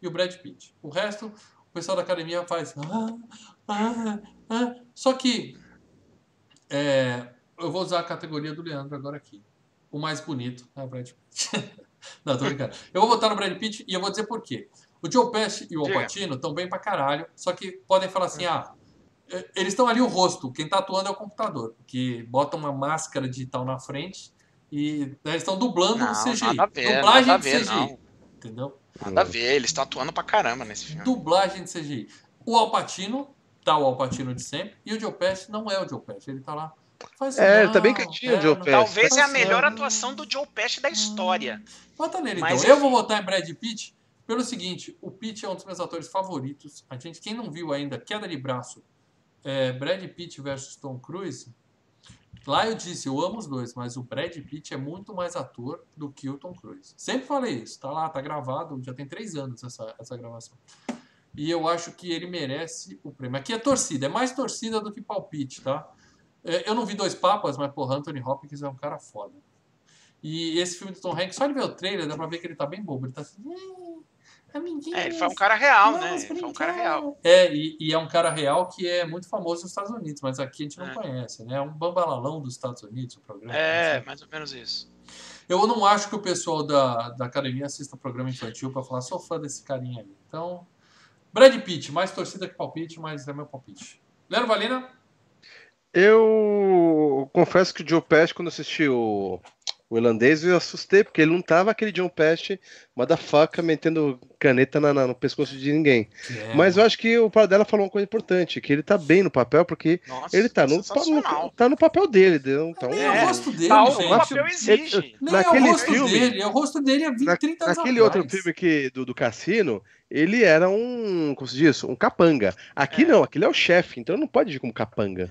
S1: e o Brad Pitt. O resto, o pessoal da academia faz. "Ah, ah, ah". Só que. é, eu vou usar a categoria do Leandro agora aqui. O mais bonito é o Brad Pitt. Não, tô brincando. Eu vou votar no Brad Pitt e eu vou dizer por quê. O Joe Pesci e o Al. Pacino estão bem pra caralho, só que podem falar assim, ah, eh, eles estão ali o rosto, quem tá atuando é o computador, que bota uma máscara digital na frente e né, eles estão dublando
S3: Não,
S1: no CGI.
S3: nada a ver,
S1: Dublagem
S3: nada a
S1: de
S3: ver,
S1: CGI,
S3: não.
S1: entendeu?
S3: Nada a ver, eles estão atuando pra caramba nesse filme.
S1: Dublagem de CGI. O Al Pacino, tá o Al Pacino de sempre, e o Joe Pesci não é o Joe Pesci, ele tá lá. Faz
S2: É, ele
S1: não,
S2: tá bem quietinho, o Joe
S1: não-
S2: Pesci.
S3: Talvez é a melhor atuação do Joe Pesci da história.
S1: Vota nele,
S3: Mas,
S1: então. Eu vou votar em Brad Pitt pelo seguinte: o Pitt é um dos meus atores favoritos. A gente, quem não viu ainda, queda de braço, é, Brad Pitt versus Tom Cruise. Lá eu disse, eu amo os dois, mas o Brad Pitt é muito mais ator do que o Tom Cruise. Sempre falei isso, tá lá, tá gravado, já tem três anos essa, essa gravação. E eu acho que ele merece o prêmio. Aqui é torcida, é mais torcida do que palpite, tá? É, Eu não vi dois papas, mas, porra, Anthony Hopkins é um cara foda. E esse filme do Tom Hanks, só de ver o trailer, dá pra ver que ele tá bem bobo. Ele tá assim. "É,
S3: É, ele foi um cara real, né? Ele foi um cara
S1: brincar."
S3: real.
S1: É, e, e é um cara real que é muito famoso nos Estados Unidos, mas aqui a gente não
S3: É.
S1: conhece, né? É um bambalalão dos Estados Unidos o programa.
S3: É,
S1: sabe?
S3: mais ou menos isso.
S1: Eu não acho que o pessoal da, da academia assista programa infantil pra falar, sou fã desse carinha aí. Então, Brad Pitt, mais torcida que palpite, mas é meu palpite. Leandro Valina?
S2: Eu confesso que o Joe Pesci, quando assisti o, o irlandês, eu assustei, porque ele não tava aquele John Pesci, motherfucker, metendo caneta na- na- no pescoço de ninguém.
S1: É,
S2: Mas eu acho que o Paradela falou uma coisa importante, que ele tá bem no papel, porque
S3: Nossa,
S2: ele tá no, no- tá no papel dele. Então,
S3: É,
S1: é o rosto dele,
S3: Tá, o
S1: gente.
S3: papel exige.
S1: Nem é o
S2: naquele
S1: rosto
S2: filme-
S1: dele, é o rosto dele há 20,
S2: Na-
S1: 30 anos
S2: naquele
S1: atrás.
S2: outro filme que, do, do Cassino, ele era um, como se diz, um capanga. Aqui
S3: É.
S2: não, aqui ele é o chefe, então não pode ir como capanga.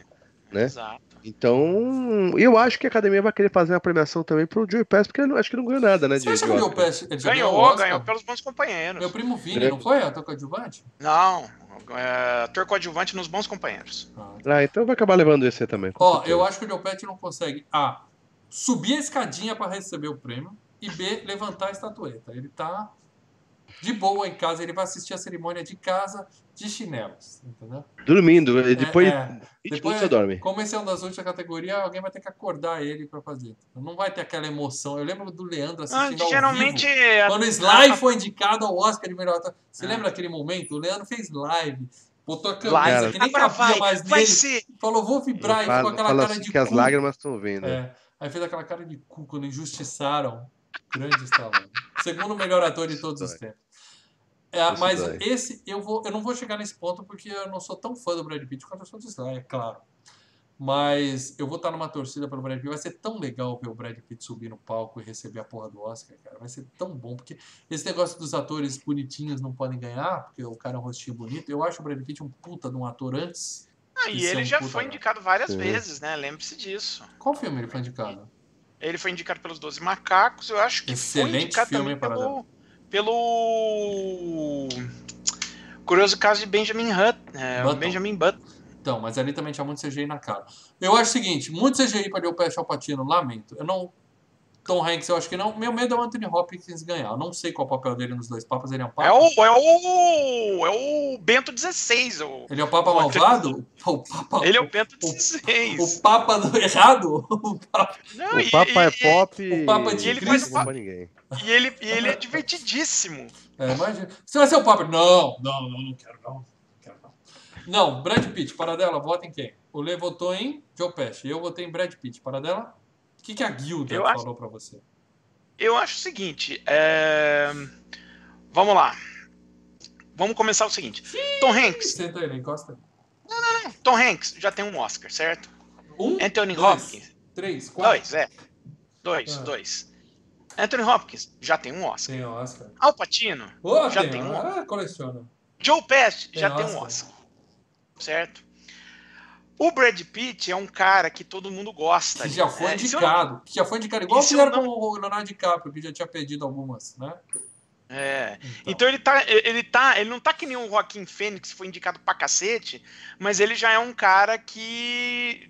S2: né?
S3: Exato.
S2: Então, eu acho que a academia vai querer fazer uma premiação também pro Joey Pass, porque ele não- acho que não ganhou nada, né?
S1: Você
S2: De,
S1: acha
S2: de
S1: que o Joe
S2: Oscar.
S1: Pesci ele já
S3: Ganhou, ganhou pelos bons companheiros.
S1: Meu primo Vini, não foi? Ator coadjuvante?
S3: Não, é, ator coadjuvante nos bons companheiros.
S1: Ah.
S2: Ah, então vai acabar levando esse aí também.
S1: Ó,
S2: certeza.
S1: eu acho que o Joe Pesci não consegue A. Subir a escadinha para receber o prêmio e B. Levantar a estatueta. Ele tá de boa em casa, ele vai assistir a cerimônia de casa de chinelos, entendeu?
S2: Dormindo, e depois,
S1: É, é.
S2: 20
S1: Depois,
S2: você dorme.
S1: como esse é um das últimas categorias, alguém vai ter que acordar ele para fazer. Não vai ter aquela emoção. Eu lembro do Leandro
S3: Ah,
S1: assistindo ao
S3: geralmente.
S1: vivo.
S3: a-
S1: Quando o Sly
S3: a-
S1: foi indicado ao Oscar de melhor ator. Você
S3: É.
S1: lembra daquele momento? O Leandro fez live, botou a camisa que nem
S3: Agora
S1: cabia
S3: vai,
S1: mais
S3: vai
S1: nele.
S3: ser.
S1: Falou, vou vibrar, e
S2: Fala-
S1: ficou aquela cara
S2: assim
S1: de
S2: que as
S1: cu.
S2: lágrimas estão vindo.
S1: É. Aí fez aquela cara de cu quando injustiçaram. Grande Stallone. Segundo melhor ator de todos os tempos. É, mas
S2: daí.
S1: esse eu vou, eu não vou chegar nesse ponto porque eu não sou tão fã do Brad Pitt quanto eu sou do Sly, é claro. Mas eu vou estar numa torcida pelo Brad Pitt. Vai ser tão legal ver o Brad Pitt subir no palco e receber a porra do Oscar, cara. Vai ser tão bom. Porque esse negócio dos atores bonitinhos não podem ganhar, porque o cara é um rostinho bonito. Eu acho o Brad Pitt um puta de um ator antes.
S3: Ah, e ele
S1: um
S3: já foi indicado várias
S2: Sim.
S3: vezes, né? Lembre-se disso.
S1: Qual filme ele foi indicado?
S3: Ele foi indicado pelos Doze Macacos, eu acho que foi
S1: Excelente
S3: indicado
S1: filme,
S3: também pelo, pelo Curioso Caso de Benjamin Hutt, é, o
S1: Button.
S3: Benjamin Button.
S1: Então, mas ali também tinha muito CGI na cara. Eu acho o seguinte, muito CGI para Pesci e Al Pacino, lamento. Eu não... Tom Hanks, eu acho que não. Meu medo é o Anthony Hopkins ganhar. Eu não sei qual é o papel dele nos dois papas. Ele é um papa?
S3: É o, é o, é o Bento XVI. O,
S1: Ele é o papa
S3: o Anthony-
S1: malvado? O papa...
S3: ele é o Bento
S1: o-
S3: XVI.
S1: O papa do errado? O papa...
S3: Não,
S2: O Papa
S3: e-
S2: é pop
S1: o Papa de
S2: e
S3: Cristo.
S2: não derruba ninguém.
S3: E ele, e ele é divertidíssimo.
S1: É, imagina. Você vai ser o papa? Não, não, não, não quero não. Não, quero, não. não Brad Pitt, Paradela, vota em quem? O Lê votou em Joe Pesci. Eu votei em Brad Pitt. Paradela? O que, que a Guilda
S3: Eu acho-
S1: falou pra você?
S3: Eu acho o seguinte. é, Vamos lá. Vamos começar o seguinte. Tom Hanks.
S1: Senta aí, encosta.
S3: Tom Hanks já tem um Oscar, certo?
S1: Um,
S3: Anthony
S1: dois,
S3: Hopkins.
S1: Três, quatro.
S3: Dois, é. Dois,
S1: Ah.
S3: dois. Anthony Hopkins já tem um Oscar.
S1: Tem Oscar.
S3: Al Pacino
S1: Oh,
S3: Já
S1: tem,
S3: tem um.
S1: Ah, coleciona.
S3: Joe Pesci já tem um.
S1: Oscar.
S3: Certo? O Brad Pitt é um cara que todo mundo gosta.
S1: Que
S3: ali,
S1: já foi
S3: né?
S1: Indicado. Que já foi indicado. Igual
S3: eu
S1: fizeram
S3: não-
S1: com o Leonardo DiCaprio, que já tinha perdido algumas, né?
S3: É. Então ele tá, ele tá, ele não tá que nem o Joaquim Fênix, foi indicado pra cacete, mas ele já é um cara que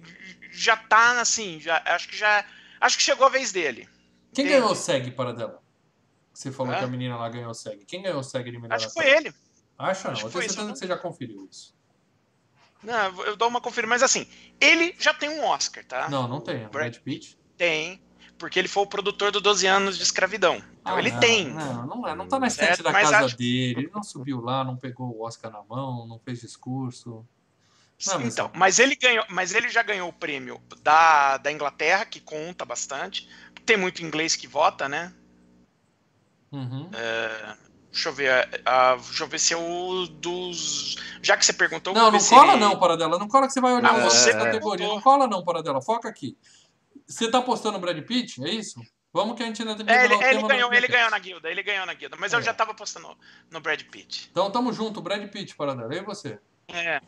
S3: já tá assim, já acho que já acho que chegou a vez dele.
S1: Quem
S3: Entende?
S1: ganhou o SEG, Paradela? Você falou
S3: Hã?
S1: que a menina lá ganhou o SEG. Quem ganhou o SEG de melhor
S3: Acho que foi ele.
S1: Acha não.
S3: Acho
S1: Eu tenho certeza
S3: isso.
S1: que você já conferiu isso.
S3: Não, eu dou uma conferida, mas assim, ele já tem um Oscar, tá?
S1: Não, não tem. O
S3: Brad-
S1: Pitt?
S3: Tem, porque ele foi o produtor do 12 anos de escravidão. Então
S1: Ah,
S3: ele
S1: não,
S3: tem.
S1: Não, não, é, não tá na estante
S3: Certo,
S1: da casa
S3: acho-
S1: dele. Ele não subiu lá, não pegou o Oscar na mão, não fez discurso. Não, mas-
S3: então, mas ele ganhou, mas ele já ganhou o prêmio da, da Inglaterra, que conta bastante. Tem muito inglês que vota, né?
S1: Uhum.
S3: Deixa eu ver, ah, deixa eu ver se é o dos. Já que você perguntou,
S1: Não, não cola
S3: ele-
S1: não, Paradela. Não cola que você vai olhar os
S2: você
S1: categoria. Não cola não, Paradela. Foca aqui. Você tá postando o Brad Pitt? É isso? Vamos que a gente ainda tem que
S3: É, ele, ele ganhou, ele ganhou na guilda, ele ganhou na guilda, mas
S1: É.
S3: eu já tava postando no Brad Pitt.
S1: Então tamo junto, Brad Pitt, Paradela. E você?
S3: É.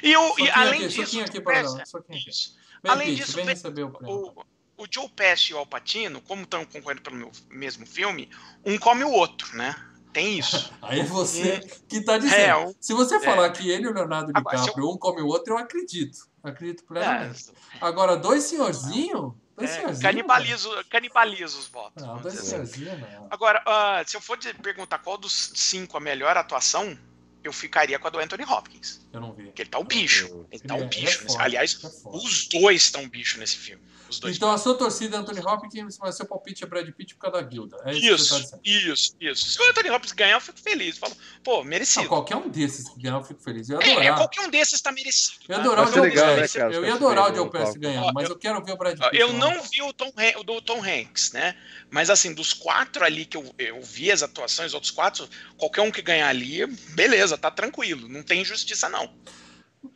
S3: E, o, e além
S1: aqui,
S3: disso,
S1: aqui, aqui.
S3: Isso. Além
S1: Pitt,
S3: disso,
S1: vem receber o prêmio.
S3: O, o Joe Pesci e o Al Pacino, como estão concorrendo pelo meu- mesmo filme, um come o outro, né? Tem isso.
S1: Aí é você que tá
S3: É,
S1: dizendo.
S3: um-
S1: Se você
S3: é.
S1: falar que ele e o Leonardo
S3: se
S1: DiCaprio, um come o outro, eu acredito. Acredito plenamente.
S3: é,
S1: Agora, dois senhorzinhos? Dois
S3: é,
S1: senhorzinhos?
S3: canibalizo, canibalizo os votos.
S1: Não,
S3: assim.
S1: senhorzinhos não.
S3: Agora, ah, se eu for de- perguntar qual dos cinco a melhor atuação, eu ficaria com a do Anthony Hopkins.
S1: Eu não vi.
S3: Porque ele tá um bicho. Ele tá um
S1: é-
S3: bicho.
S1: é
S3: nesse-
S1: foda,
S3: Aliás,
S1: é
S3: os dois estão um bicho nesse filme. Os dois.
S1: Então a sua torcida é Anthony Hopkins, mas seu palpite é Brad Pitt por causa da guilda. É isso, tá
S3: Isso,
S1: dizendo.
S3: isso, isso. Se o Anthony Hopkins ganhar, eu fico feliz. Falo, pô,
S1: Não,
S3: merecido.
S1: qualquer um desses que ganhar, eu fico feliz. Eu
S3: É,
S1: adorar.
S3: qualquer um desses tá merecido.
S1: Eu ia
S3: tá?
S1: adorar o
S2: legal, né, cara,
S1: Eu ia adorar o Joe Pesci
S3: Ó,
S1: mas
S3: eu-
S1: eu quero ver o Brad Pitt.
S3: Eu
S1: lá.
S3: não vi o, Tom, Han- o do Tom Hanks, né? Mas assim, dos quatro ali que eu, eu vi as atuações, os outros quatro, qualquer um que ganhar ali, beleza, tá tranquilo. Não tem injustiça, não.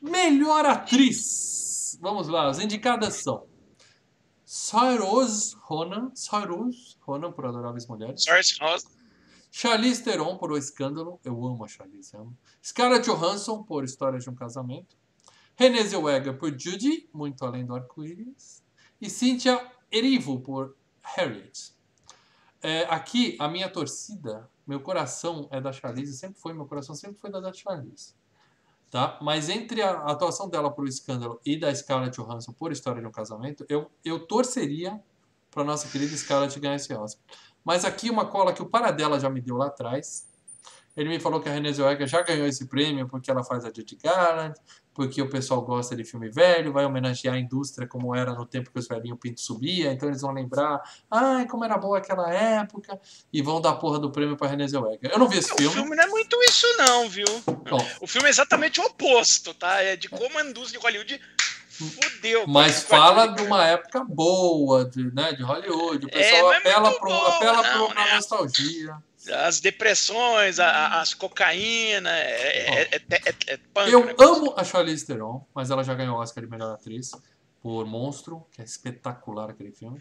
S1: Melhor atriz. Vamos lá, as indicadas são Saoirse Ronan, Saoirse Ronan por Adoráveis Mulheres. Charlize Theron por O Escândalo, eu amo a Charlize, amo. Scarlett Johansson por História de um Casamento, Renée Zellweger por Judy, Muito Além do Arco-Íris, e Cynthia Erivo por Harriet. É, aqui, a minha torcida, meu coração é da Charlize, sempre foi, meu coração sempre foi da da Charlize. Tá? Mas entre a atuação dela por Escândalo e da Scarlett Johansson por História de um Casamento, eu, eu torceria para nossa querida Scarlett ganhar esse Oscar. Mas aqui uma cola que o Paradela já me deu lá atrás. Ele me falou que a Renée Zellweger já ganhou esse prêmio porque ela faz a Judy Garland, porque o pessoal gosta de filme velho, vai homenagear a indústria como era no tempo que os velhinhos pinto subia, então eles vão lembrar, ai, como era boa aquela época, e vão dar a porra do prêmio pra Renée Zellweger. Eu não vi esse
S3: O
S1: filme.
S3: filme não é muito isso, não, viu?
S1: Bom,
S3: O filme é exatamente o oposto, tá? É de como a indústria de Hollywood fudeu.
S1: mas fala de uma época boa, de, né, de Hollywood. O
S3: É,
S1: pessoal
S3: não é
S1: apela,
S3: muito
S1: pro,
S3: boa,
S1: apela
S3: não,
S1: pro, pra
S3: né?
S1: nostalgia.
S3: As depressões, a- as cocaína, é, é, é, é, é punk,
S1: Eu
S3: né?
S1: amo a Charlize Theron, mas ela já ganhou o Oscar de melhor atriz por Monstro, que é espetacular aquele filme.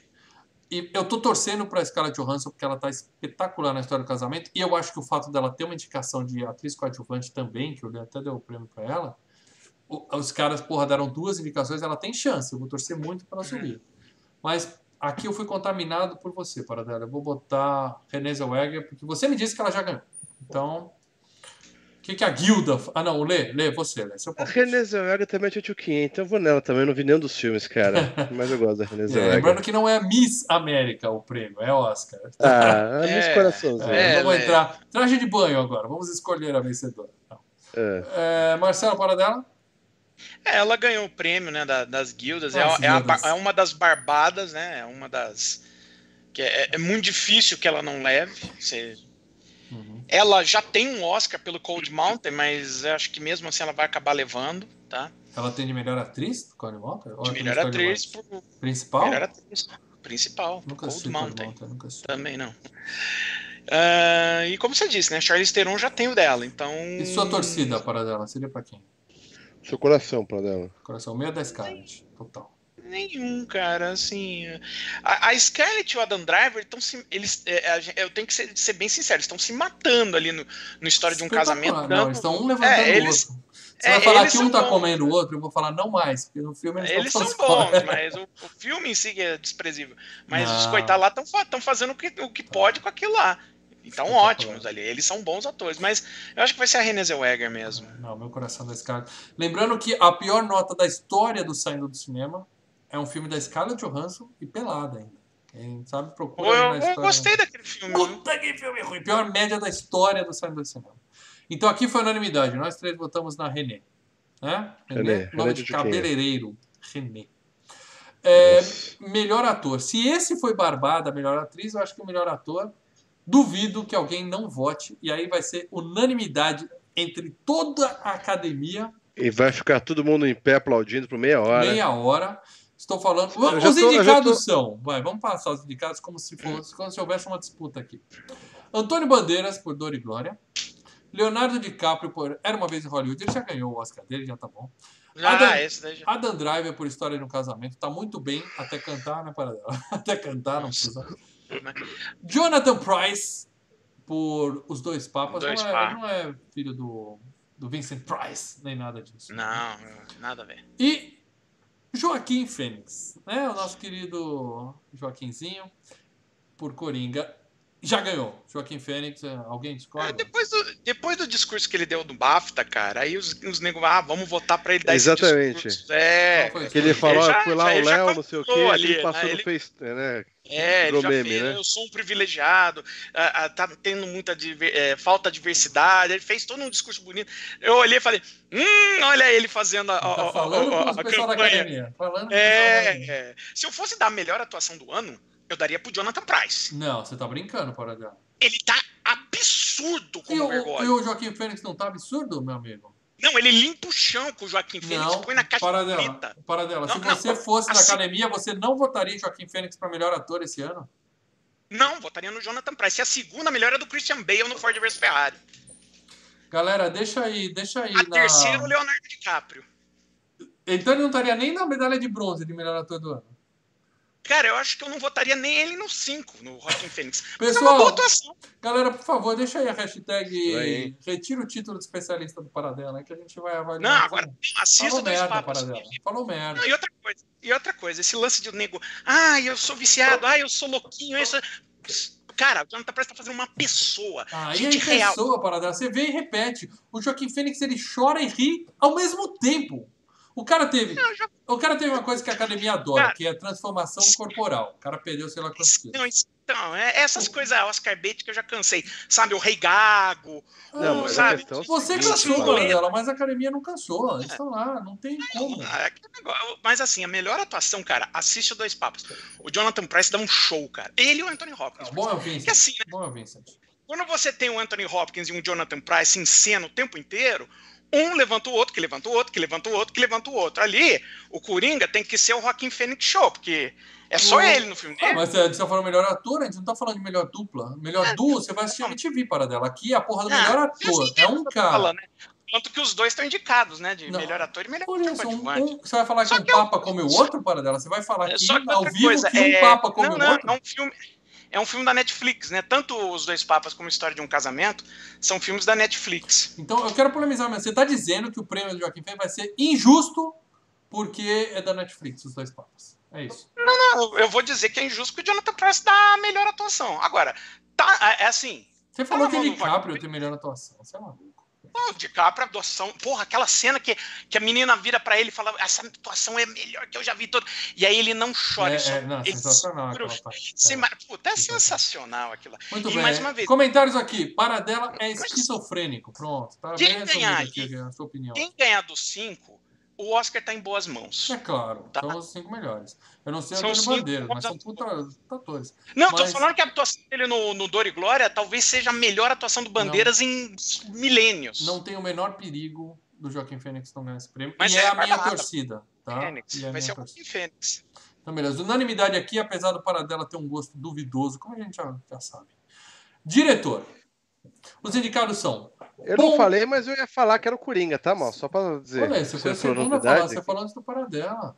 S1: E eu tô torcendo pra Scarlett Johansson porque ela tá espetacular na história do casamento. E eu acho que o fato dela ter uma indicação de atriz coadjuvante também, que o Leandro até deu o prêmio pra ela, os caras, porra, deram duas indicações, ela tem chance. Eu vou torcer muito pra ela subir. Mas aqui eu fui contaminado por você, Paradela. Eu vou botar Renée Zellweger, porque você me disse que ela já ganhou. Então, o que, que a Guilda... Ah, não, Lê, Lê, você, Lê. Seu
S2: A. Renée Zellweger também é tchutchuquinha, então eu vou nela também. Não vi nenhum dos filmes, cara. Mas eu gosto da Renée
S1: É,
S2: Zellweger.
S1: lembrando que não é Miss América o prêmio, é Oscar.
S2: Ah,
S3: É,
S2: coraçõezinhos.
S1: É,
S3: É,
S1: vamos
S3: Lê.
S1: entrar. Traje de banho agora, vamos escolher a vencedora. Não.
S2: É.
S1: É, Marcelo, para dela?
S3: É, ela ganhou o prêmio né, da- das guildas. É,
S1: Das
S3: é a é uma das barbadas, né? É uma das. que é, é muito difícil que ela não leve. Você-
S1: Uhum.
S3: Ela já tem um Oscar pelo Cold Mountain, mas acho que mesmo assim ela vai acabar levando, tá?
S1: Ela tem de melhor atriz Walker? Ou
S3: De
S1: tem
S3: melhor atriz pro
S1: Principal?
S3: melhor atriz principal.
S1: Nunca
S3: Cold
S1: Cold
S3: Mountain.
S1: Mountain, nunca.
S3: Também não. Ah, e como você disse, né? Charlize Theron já tem o dela, então.
S1: E sua torcida para dela? Seria pra quem?
S2: Seu coração pra dela.
S1: Coração meio da Scarlett, total.
S3: Nenhum, cara, assim. A, a Scarlett e o Adam Driver estão se. Eles, é, a gen- eu tenho que ser, ser bem sincero, eles estão se matando ali no, no história de um casamento.
S1: Não,
S3: tanto-
S1: eles estão um levantando
S3: É,
S1: o
S3: eles-
S1: outro. Você
S3: é,
S1: vai falar que um tá
S3: bons.
S1: comendo o outro, eu vou falar não mais, porque no filme eles,
S3: Eles são bons,
S1: fora.
S3: mas o, o filme em si é desprezível. Mas os
S1: Não.
S3: coitados lá estão fazendo o que, o que pode com aquilo lá. Então ótimos ali. Eles são bons atores, mas eu acho que vai ser a Renée Zellweger mesmo.
S1: Não, meu coração da Scarlett. Lembrando que a pior nota da história do Saindo do Cinema é um filme da Scarlett Johansson e pelada ainda. Quem sabe procura
S3: Eu,
S1: história.
S3: gostei daquele filme.
S1: Puta que filme ruim. Pior média da história do Saindo do Cinema. Então aqui foi unanimidade. Nós três votamos na René. Né? René,
S2: René,
S1: nome
S2: René
S1: de
S2: de
S1: cabeleireiro. René. É, melhor ator. Se esse foi Barbada, melhor atriz, eu acho que o melhor ator, duvido que alguém não vote. E aí vai ser unanimidade entre toda a academia,
S2: E vai ficar todo mundo em pé aplaudindo por meia hora.
S1: meia hora. Estou falando. Os
S2: tô-
S1: indicados
S2: tô-
S1: são. Vai, vamos passar os indicados como se fosse, como se houvesse uma disputa aqui. Antônio Bandeiras por Dor e Glória. Leonardo DiCaprio por Era uma vez em Hollywood. Ele já ganhou o Oscar dele, já tá bom.
S3: Ah,
S1: Adam-
S3: esse daí já.
S1: Adam Driver por História de um Casamento. Tá muito bem até cantar, né, para. Até cantar, não precisa. Jonathan Price por Os Dois Papas.
S3: Dois
S1: não, é,
S3: Papas.
S1: não é filho do, do Vincent Price, nem nada disso.
S3: Não, nada a ver.
S1: E Joaquim Fênix, né? O nosso querido Joaquinzinho por Coringa. Já ganhou. Joaquim Fênix, é, alguém
S3: É,
S1: discorda?
S3: depois, do, depois do discurso que ele deu do BAFTA, cara, aí os, os negros, ah, vamos votar pra ele dar
S2: Exatamente.
S3: esse discurso. É,
S2: Que ele falou,
S3: já-
S2: ah, foi lá
S3: já-
S2: o
S3: ele já
S2: Léo, não sei o quê, ali, ele passou
S3: né?
S2: no
S3: Ele-
S2: Face, né?
S3: É, ele já
S2: meme,
S3: fez,
S2: né?
S3: eu sou um privilegiado, ah, ah, tá tendo muita diver- é, falta de diversidade, ele fez todo um discurso bonito. Eu olhei e falei, hum, olha ele fazendo a, a-
S1: Tá
S3: a-
S1: falando
S3: a- a
S1: pessoal da
S3: campanha.
S1: academia. Falando pessoal da academia.
S3: É, é. se eu fosse dar a melhor atuação do ano, eu daria pro Jonathan Price.
S1: Não, você tá brincando, para dela.
S3: Ele tá absurdo
S1: E
S3: como
S1: o,
S3: vergonha.
S1: e o Joaquim Fênix não tá absurdo, meu amigo?
S3: Não, ele limpa o chão com o Joaquim Fênix,
S1: Não,
S3: põe na caixa
S1: para
S3: de
S1: dela.
S3: fita.
S1: Para dela. Se
S3: Não,
S1: você fosse
S3: assim-
S1: academia, você não votaria em Joaquim Fênix para melhor ator esse ano?
S3: Não, votaria no Jonathan Price. E a segunda melhor é do Christian Bale no Ford vs Ferrari.
S1: Galera, deixa aí, deixa aí
S3: A
S1: na...
S3: terceira, o Leonardo DiCaprio.
S1: Então ele não estaria nem na medalha de bronze de melhor ator do ano.
S3: Cara, eu acho que eu não votaria nem ele no 5, no Joaquim Fênix. Mas é uma
S1: Pessoal, galera, por favor, deixa aí a hashtag
S2: Aí.
S1: retira o título de especialista do Paradela, né, que a gente vai avaliar.
S3: Não, agora assista
S1: Falou
S3: dois
S1: merda,
S3: papos.
S1: Paradela. Falou merda.
S3: Não, e outra coisa, e outra coisa, esse lance de nego, ah, eu sou viciado, ah, eu sou louquinho, isso. Cara, o Jonathan Price tá fazendo uma pessoa.
S1: Aí
S3: gente
S1: é
S3: real.
S1: pessoa, Paradela. Você vê e repete. O Joaquim Fênix, ele chora e ri ao mesmo tempo. O cara teve...
S3: Não, já-
S1: O cara teve uma coisa que a academia adora,
S3: Cara,
S1: que é transformação corporal. O cara perdeu, sei lá quantos quilos.
S3: Então, é, essas coisas Oscar bait que eu já cansei. Sabe, o Rei Gago.
S2: Não,
S3: o- sabe?
S2: questão é
S1: Você cansou. Paradela, mas a academia não cansou. Eles estão lá, não tem como.
S3: É. Mas assim, a melhor atuação, cara, assiste Dois Papas. O Jonathan Price dá um show, cara. Ele e o Anthony Hopkins.
S1: Bom é o
S3: Que
S1: Vincent.
S3: assim, né?
S1: Bom é o Vincent.
S3: Quando você tem o Anthony Hopkins e um Jonathan Price em cena o tempo inteiro, um levanta o outro, que levanta o outro, que levanta o outro, que levanta o outro. Ali, o Coringa tem que ser o Joaquim Phoenix Show, porque é só
S1: O-
S3: ele no filme
S1: Ah,
S3: dele.
S1: mas a gente tá falando melhor ator, a gente não tá falando de melhor dupla. Melhor duo, você vai assistir a MTV para dela. Aqui é a porra do
S3: Ah,
S1: melhor
S3: eu
S1: ator. É
S3: eu
S1: um cara.
S3: falando, né? Tanto que os dois estão indicados, né? De
S1: Não.
S3: melhor ator e melhor
S1: Por
S3: ator
S1: isso, um, um- você vai falar que um
S3: que é um-
S1: papa come o outro para dela. Você vai falar aqui
S3: Só que
S1: ao vivo
S3: coisa,
S1: que um
S3: é-
S1: papa come
S3: não,
S1: o
S3: não,
S1: outro.
S3: É um filme. É um filme da Netflix, né? Tanto os dois papas como História de um Casamento são filmes da Netflix.
S1: Então, eu quero polemizar, mas você está dizendo que o prêmio do Joaquim Phoenix vai ser injusto porque é da Netflix, os dois papas. É isso.
S3: Não, eu vou dizer que é injusto que o Jonathan Price dá a melhor atuação. Agora, tá, é assim.
S1: Você falou que
S3: mão do
S1: DiCaprio tem melhor atuação. Você é maluco.
S3: O DiCaprio, a atuação. Porra, aquela cena que, que a menina vira pra ele e fala: Essa atuação é melhor que eu já vi todo. E aí ele não chora,
S1: É,
S3: ele só.
S1: é, não,
S3: ele
S1: sensacional
S3: o-
S1: aquela parte.
S3: se
S1: É.
S3: Puta, é
S1: Sensacional.
S3: sensacional aquilo.
S1: Muito
S3: E
S1: bem.
S3: mais uma vez-
S1: Comentários aqui. Para dela é esquizofrênico. Pronto. Tá
S3: Quem ganhar
S1: aqui
S3: aqui?
S1: a sua opinião.
S3: Quem ganhar dos cinco, o Oscar tá em boas mãos.
S1: É claro,
S3: Tá.
S1: são os cinco melhores. Eu não sei
S3: São
S1: Antônio
S3: cinco
S1: Bandeiras, mas são puta atores.
S3: Não, tô
S1: Mas-
S3: falando que a atuação dele no, no Dor e Glória talvez seja a melhor atuação do Bandeiras em milênios.
S1: Não tem o menor perigo do Joaquim Fênix não ganhar esse prêmio.
S3: Mas
S1: e
S3: é,
S1: é, a minha
S3: dar
S1: torcida. Tá?
S3: Fênix.
S1: É a
S3: Vai ser o. Joaquim Fênix.
S1: Então, beleza. Unanimidade aqui, apesar do Paradela ter um gosto duvidoso, como a gente já, já sabe. Diretor. Os indicados são.
S2: Eu
S1: Bom.
S2: não falei, mas eu ia falar que era o Coringa, tá, mal? Só pra dizer.
S1: Olha, você foi a segunda a falar, você falou antes do Paradela.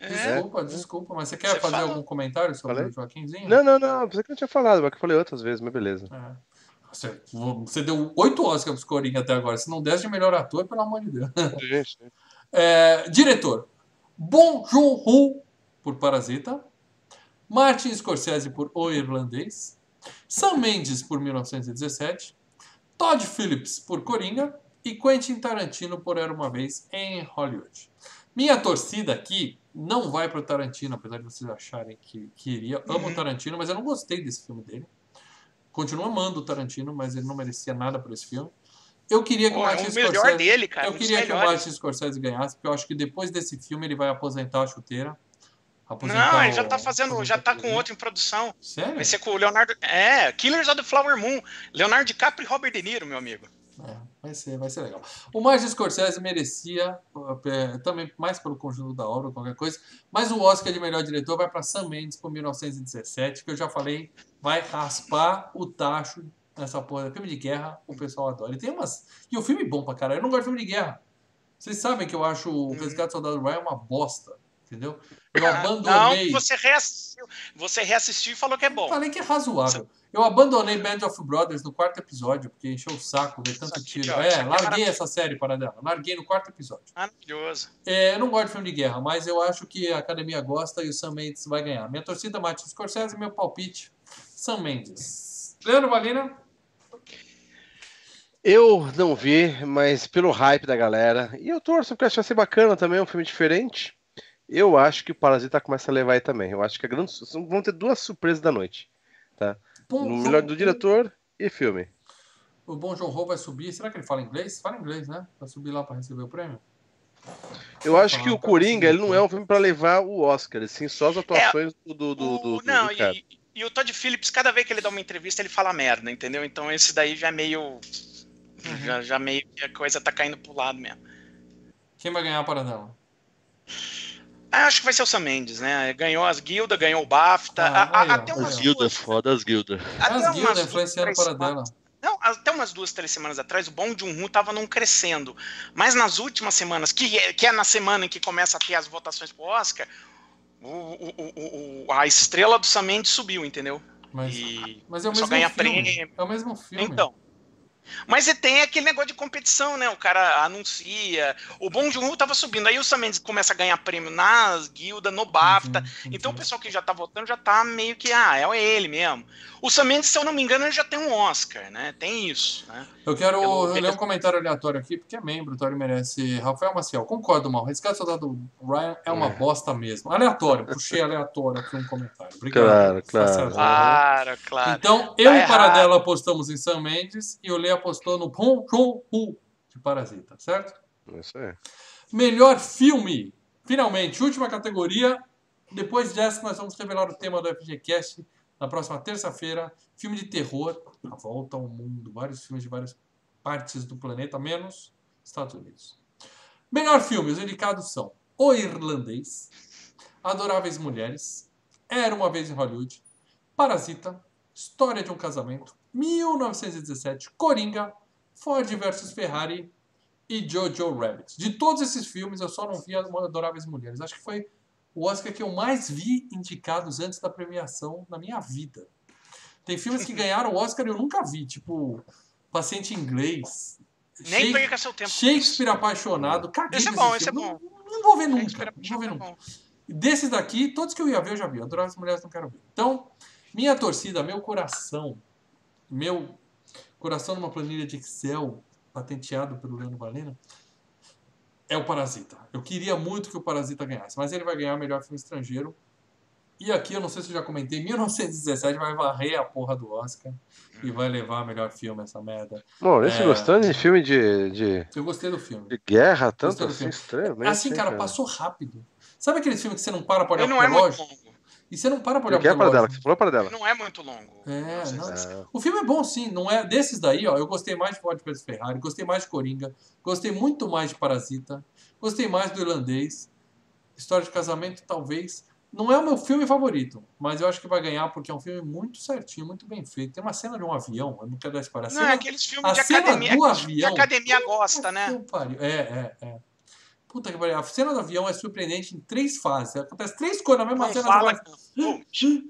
S3: É.
S1: Desculpa, desculpa, mas você quer
S3: Você
S1: fazer
S3: falou.
S1: algum comentário sobre
S2: Falei?
S1: o Joaquimzinho?
S2: Não, não, não. Pensei que eu não tinha falado, mas que eu falei outras vezes, mas beleza.
S1: É. Você, você deu oito Oscars pros Coringa até agora. Se não desse de melhor ator, pelo amor de Deus.
S2: Gente,
S1: É, diretor: Bong Joon-ho por Parasita, Martin Scorsese por O Irlandês, Sam Mendes por 1917, Todd Phillips por Coringa e Quentin Tarantino por Era uma Vez em Hollywood. Minha torcida aqui não vai pro Tarantino, apesar de vocês acharem que, que iria. Amo o Tarantino, mas eu não gostei desse filme dele. Continuo amando o Tarantino, mas ele não merecia nada por esse filme. Eu queria que o
S3: Pô, é
S1: Martin
S3: o melhor
S1: Scorsese...
S3: dele, cara.
S1: Eu queria que o
S3: melhores.
S1: Martin Scorsese ganhasse, porque eu acho que depois desse filme ele vai aposentar a chuteira. Aposentar
S3: Não, ele já tá fazendo, já tá com outro em produção.
S1: Sério?
S3: Vai ser com o Leonardo. É, Killers of the Flower Moon. Leonardo DiCaprio e Robert De Niro, meu amigo.
S1: É, vai ser, vai ser legal. O Martin Scorsese merecia, é, também mais pelo conjunto da obra, qualquer coisa, mas o Oscar de melhor diretor vai para Sam Mendes por 1917, que eu já falei, vai raspar o tacho nessa porra. Filme de guerra, o pessoal adora. E tem umas. E o filme é bom pra caralho. Eu não gosto de filme de guerra. Vocês sabem que eu acho o Resgate do Soldado Ryan uma bosta. Entendeu? Eu abandonei.
S3: Não, você reassistiu. Você reassistiu e falou que é bom.
S1: Falei que é razoável. Eu abandonei Band of Brothers no quarto episódio, porque encheu o saco ver tanto
S3: aqui,
S1: tiro.
S3: ó,
S1: É,
S3: é
S1: larguei essa série para dela. Larguei no quarto episódio.
S3: Maravilhoso.
S1: É, eu não gosto de filme de guerra, mas eu acho que a academia gosta e o Sam Mendes vai ganhar. Minha torcida Martin Scorsese, meu palpite, Sam Mendes. Leandro Valina?
S2: Eu não vi, mas pelo hype da galera. E eu torço porque acho que vai ser bacana também, um filme diferente. Eu acho que o Parasita começa a levar aí também. Eu acho que a grande... vão ter duas surpresas da noite.
S1: Bom
S2: No melhor do diretor e filme.
S1: O Bom Joon Ho vai subir. Será que ele fala inglês? Fala inglês, né? Vai subir lá para receber o prêmio?
S2: Eu acho que o
S1: tá
S2: Coringa, ele não é um filme pra levar o Oscar, assim, só as atuações do, do, do,
S3: O-
S2: do, do-
S3: não,
S2: do cara.
S3: e, e o Todd Phillips, cada vez que ele dá uma entrevista, ele fala merda, entendeu? Então esse daí já é meio.
S1: Uhum.
S3: Já, já meio que a coisa tá caindo pro lado mesmo.
S1: Quem vai ganhar a paradela?
S3: Ah, acho que vai ser o Sam Mendes, né? Ganhou as guildas, ganhou o BAFTA.
S1: Ah,
S3: a- a- até umas
S1: ó.
S3: duas,
S2: foda as guildas.
S3: até
S1: As
S3: umas
S1: guildas
S3: duas,
S1: influenciando a
S3: três
S1: paradela.
S3: Não, até umas duas, três semanas atrás, o Bom Joon-ho tava num crescendo. Mas nas últimas semanas, que é, que é na semana em que começa a ter as votações pro Oscar, o, o- o- o- a estrela do Sam Mendes subiu, entendeu?
S1: Mas,
S3: E
S1: mas é o
S3: só
S1: mesmo
S3: ganha
S1: filme.
S3: prêmio.
S1: É o mesmo filme.
S3: Então. Mas e tem aquele negócio de competição, né? O cara anuncia. O Bom Joon-ho tava subindo. Aí o Sam Mendes começa a ganhar prêmio nas guildas, no BAFTA.
S1: Entendi.
S3: Então o pessoal que já tá votando já tá meio que, ah, é ele mesmo. O Sam Mendes, se eu não me engano, ele já tem um Oscar, né? Tem isso, né?
S1: Eu quero
S3: Eu-
S1: ler um comentário aleatório aqui, porque é membro, então ele merece. Rafael Maciel, concordo, mal. Resgate do Soldado Ryan é uma bosta mesmo. Aleatório, puxei aleatório aqui um comentário. Obrigado.
S2: Claro, claro.
S1: Tá certo.
S3: Claro, claro.
S1: Então, eu
S3: Tá
S1: e Paradela apostamos em Sam Mendes e o Lê apostou no Bong Joon-ho de Parasita, certo?
S2: Isso aí.
S1: Melhor filme. Finalmente, última categoria. Depois dessa, nós vamos revelar o tema do FGCast na próxima terça-feira. Filme de terror, A Volta ao Mundo. Vários filmes de várias partes do planeta, menos Estados Unidos. Melhor filme, os indicados são O Irlandês, Adoráveis Mulheres, Era Uma Vez em Hollywood, Parasita, História de um Casamento, 1917, Coringa, Ford vs Ferrari e Jojo Rabbit. De todos esses filmes, eu só não vi Adoráveis Mulheres. Acho que foi o Oscar que eu mais vi indicados antes da premiação na minha vida. Tem filmes que ganharam o Oscar e eu nunca vi, tipo Paciente Inglês.
S3: Nem perca seu tempo.
S1: Shakespeare Apaixonado. Caguei
S3: esse é bom, esse é bom.
S1: Não, não vou ver nunca.
S3: Shakespeare
S1: Não vou ver
S3: é
S1: nunca.
S3: bom.
S1: Desses daqui, todos que eu ia ver, eu já vi. Adoráveis Mulheres não quero ver. Então, minha torcida, meu coração, meu coração numa planilha de Excel patenteado pelo Leandro Valena, é o Parasita. Eu queria muito que o Parasita ganhasse, mas ele vai ganhar o melhor filme estrangeiro. E aqui, eu não sei se eu já comentei, 1917 vai varrer a porra do Oscar e vai levar o melhor filme essa merda.
S2: Maurício
S1: É.
S2: gostando de filme de, de,
S1: Eu gostei do filme.
S2: de guerra, tanto assim,
S1: filme.
S2: estranho.
S1: Assim, cara, passou rápido. Sabe aqueles filmes que você não para pra olhar
S3: Ele não
S1: pro
S3: é muito
S1: relógio? E você não para pra olhar
S2: é
S1: pro
S2: para dela? Você falou para dela.
S3: Não é muito longo.
S1: É, não.
S2: É.
S1: O filme é bom, sim. Não é desses daí, ó. Eu gostei mais de Ford vs Ferrari, gostei mais de Coringa, gostei muito mais de Parasita, gostei mais do Irlandês. História de casamento, talvez. Não é o meu filme favorito, mas eu acho que vai ganhar porque é um filme muito certinho, muito bem feito. Tem uma cena de um avião, eu não quero dar spoiler. A
S3: Não, é aqueles filmes
S1: a
S3: de
S1: cena
S3: academia.
S1: do
S3: filmes que a
S1: avião.
S3: academia gosta, né?
S1: É, é, é. Puta que pariu. A cena do avião é surpreendente em três fases. Acontece três coisas na mesma
S3: Não
S1: cena.
S3: fala, Pô,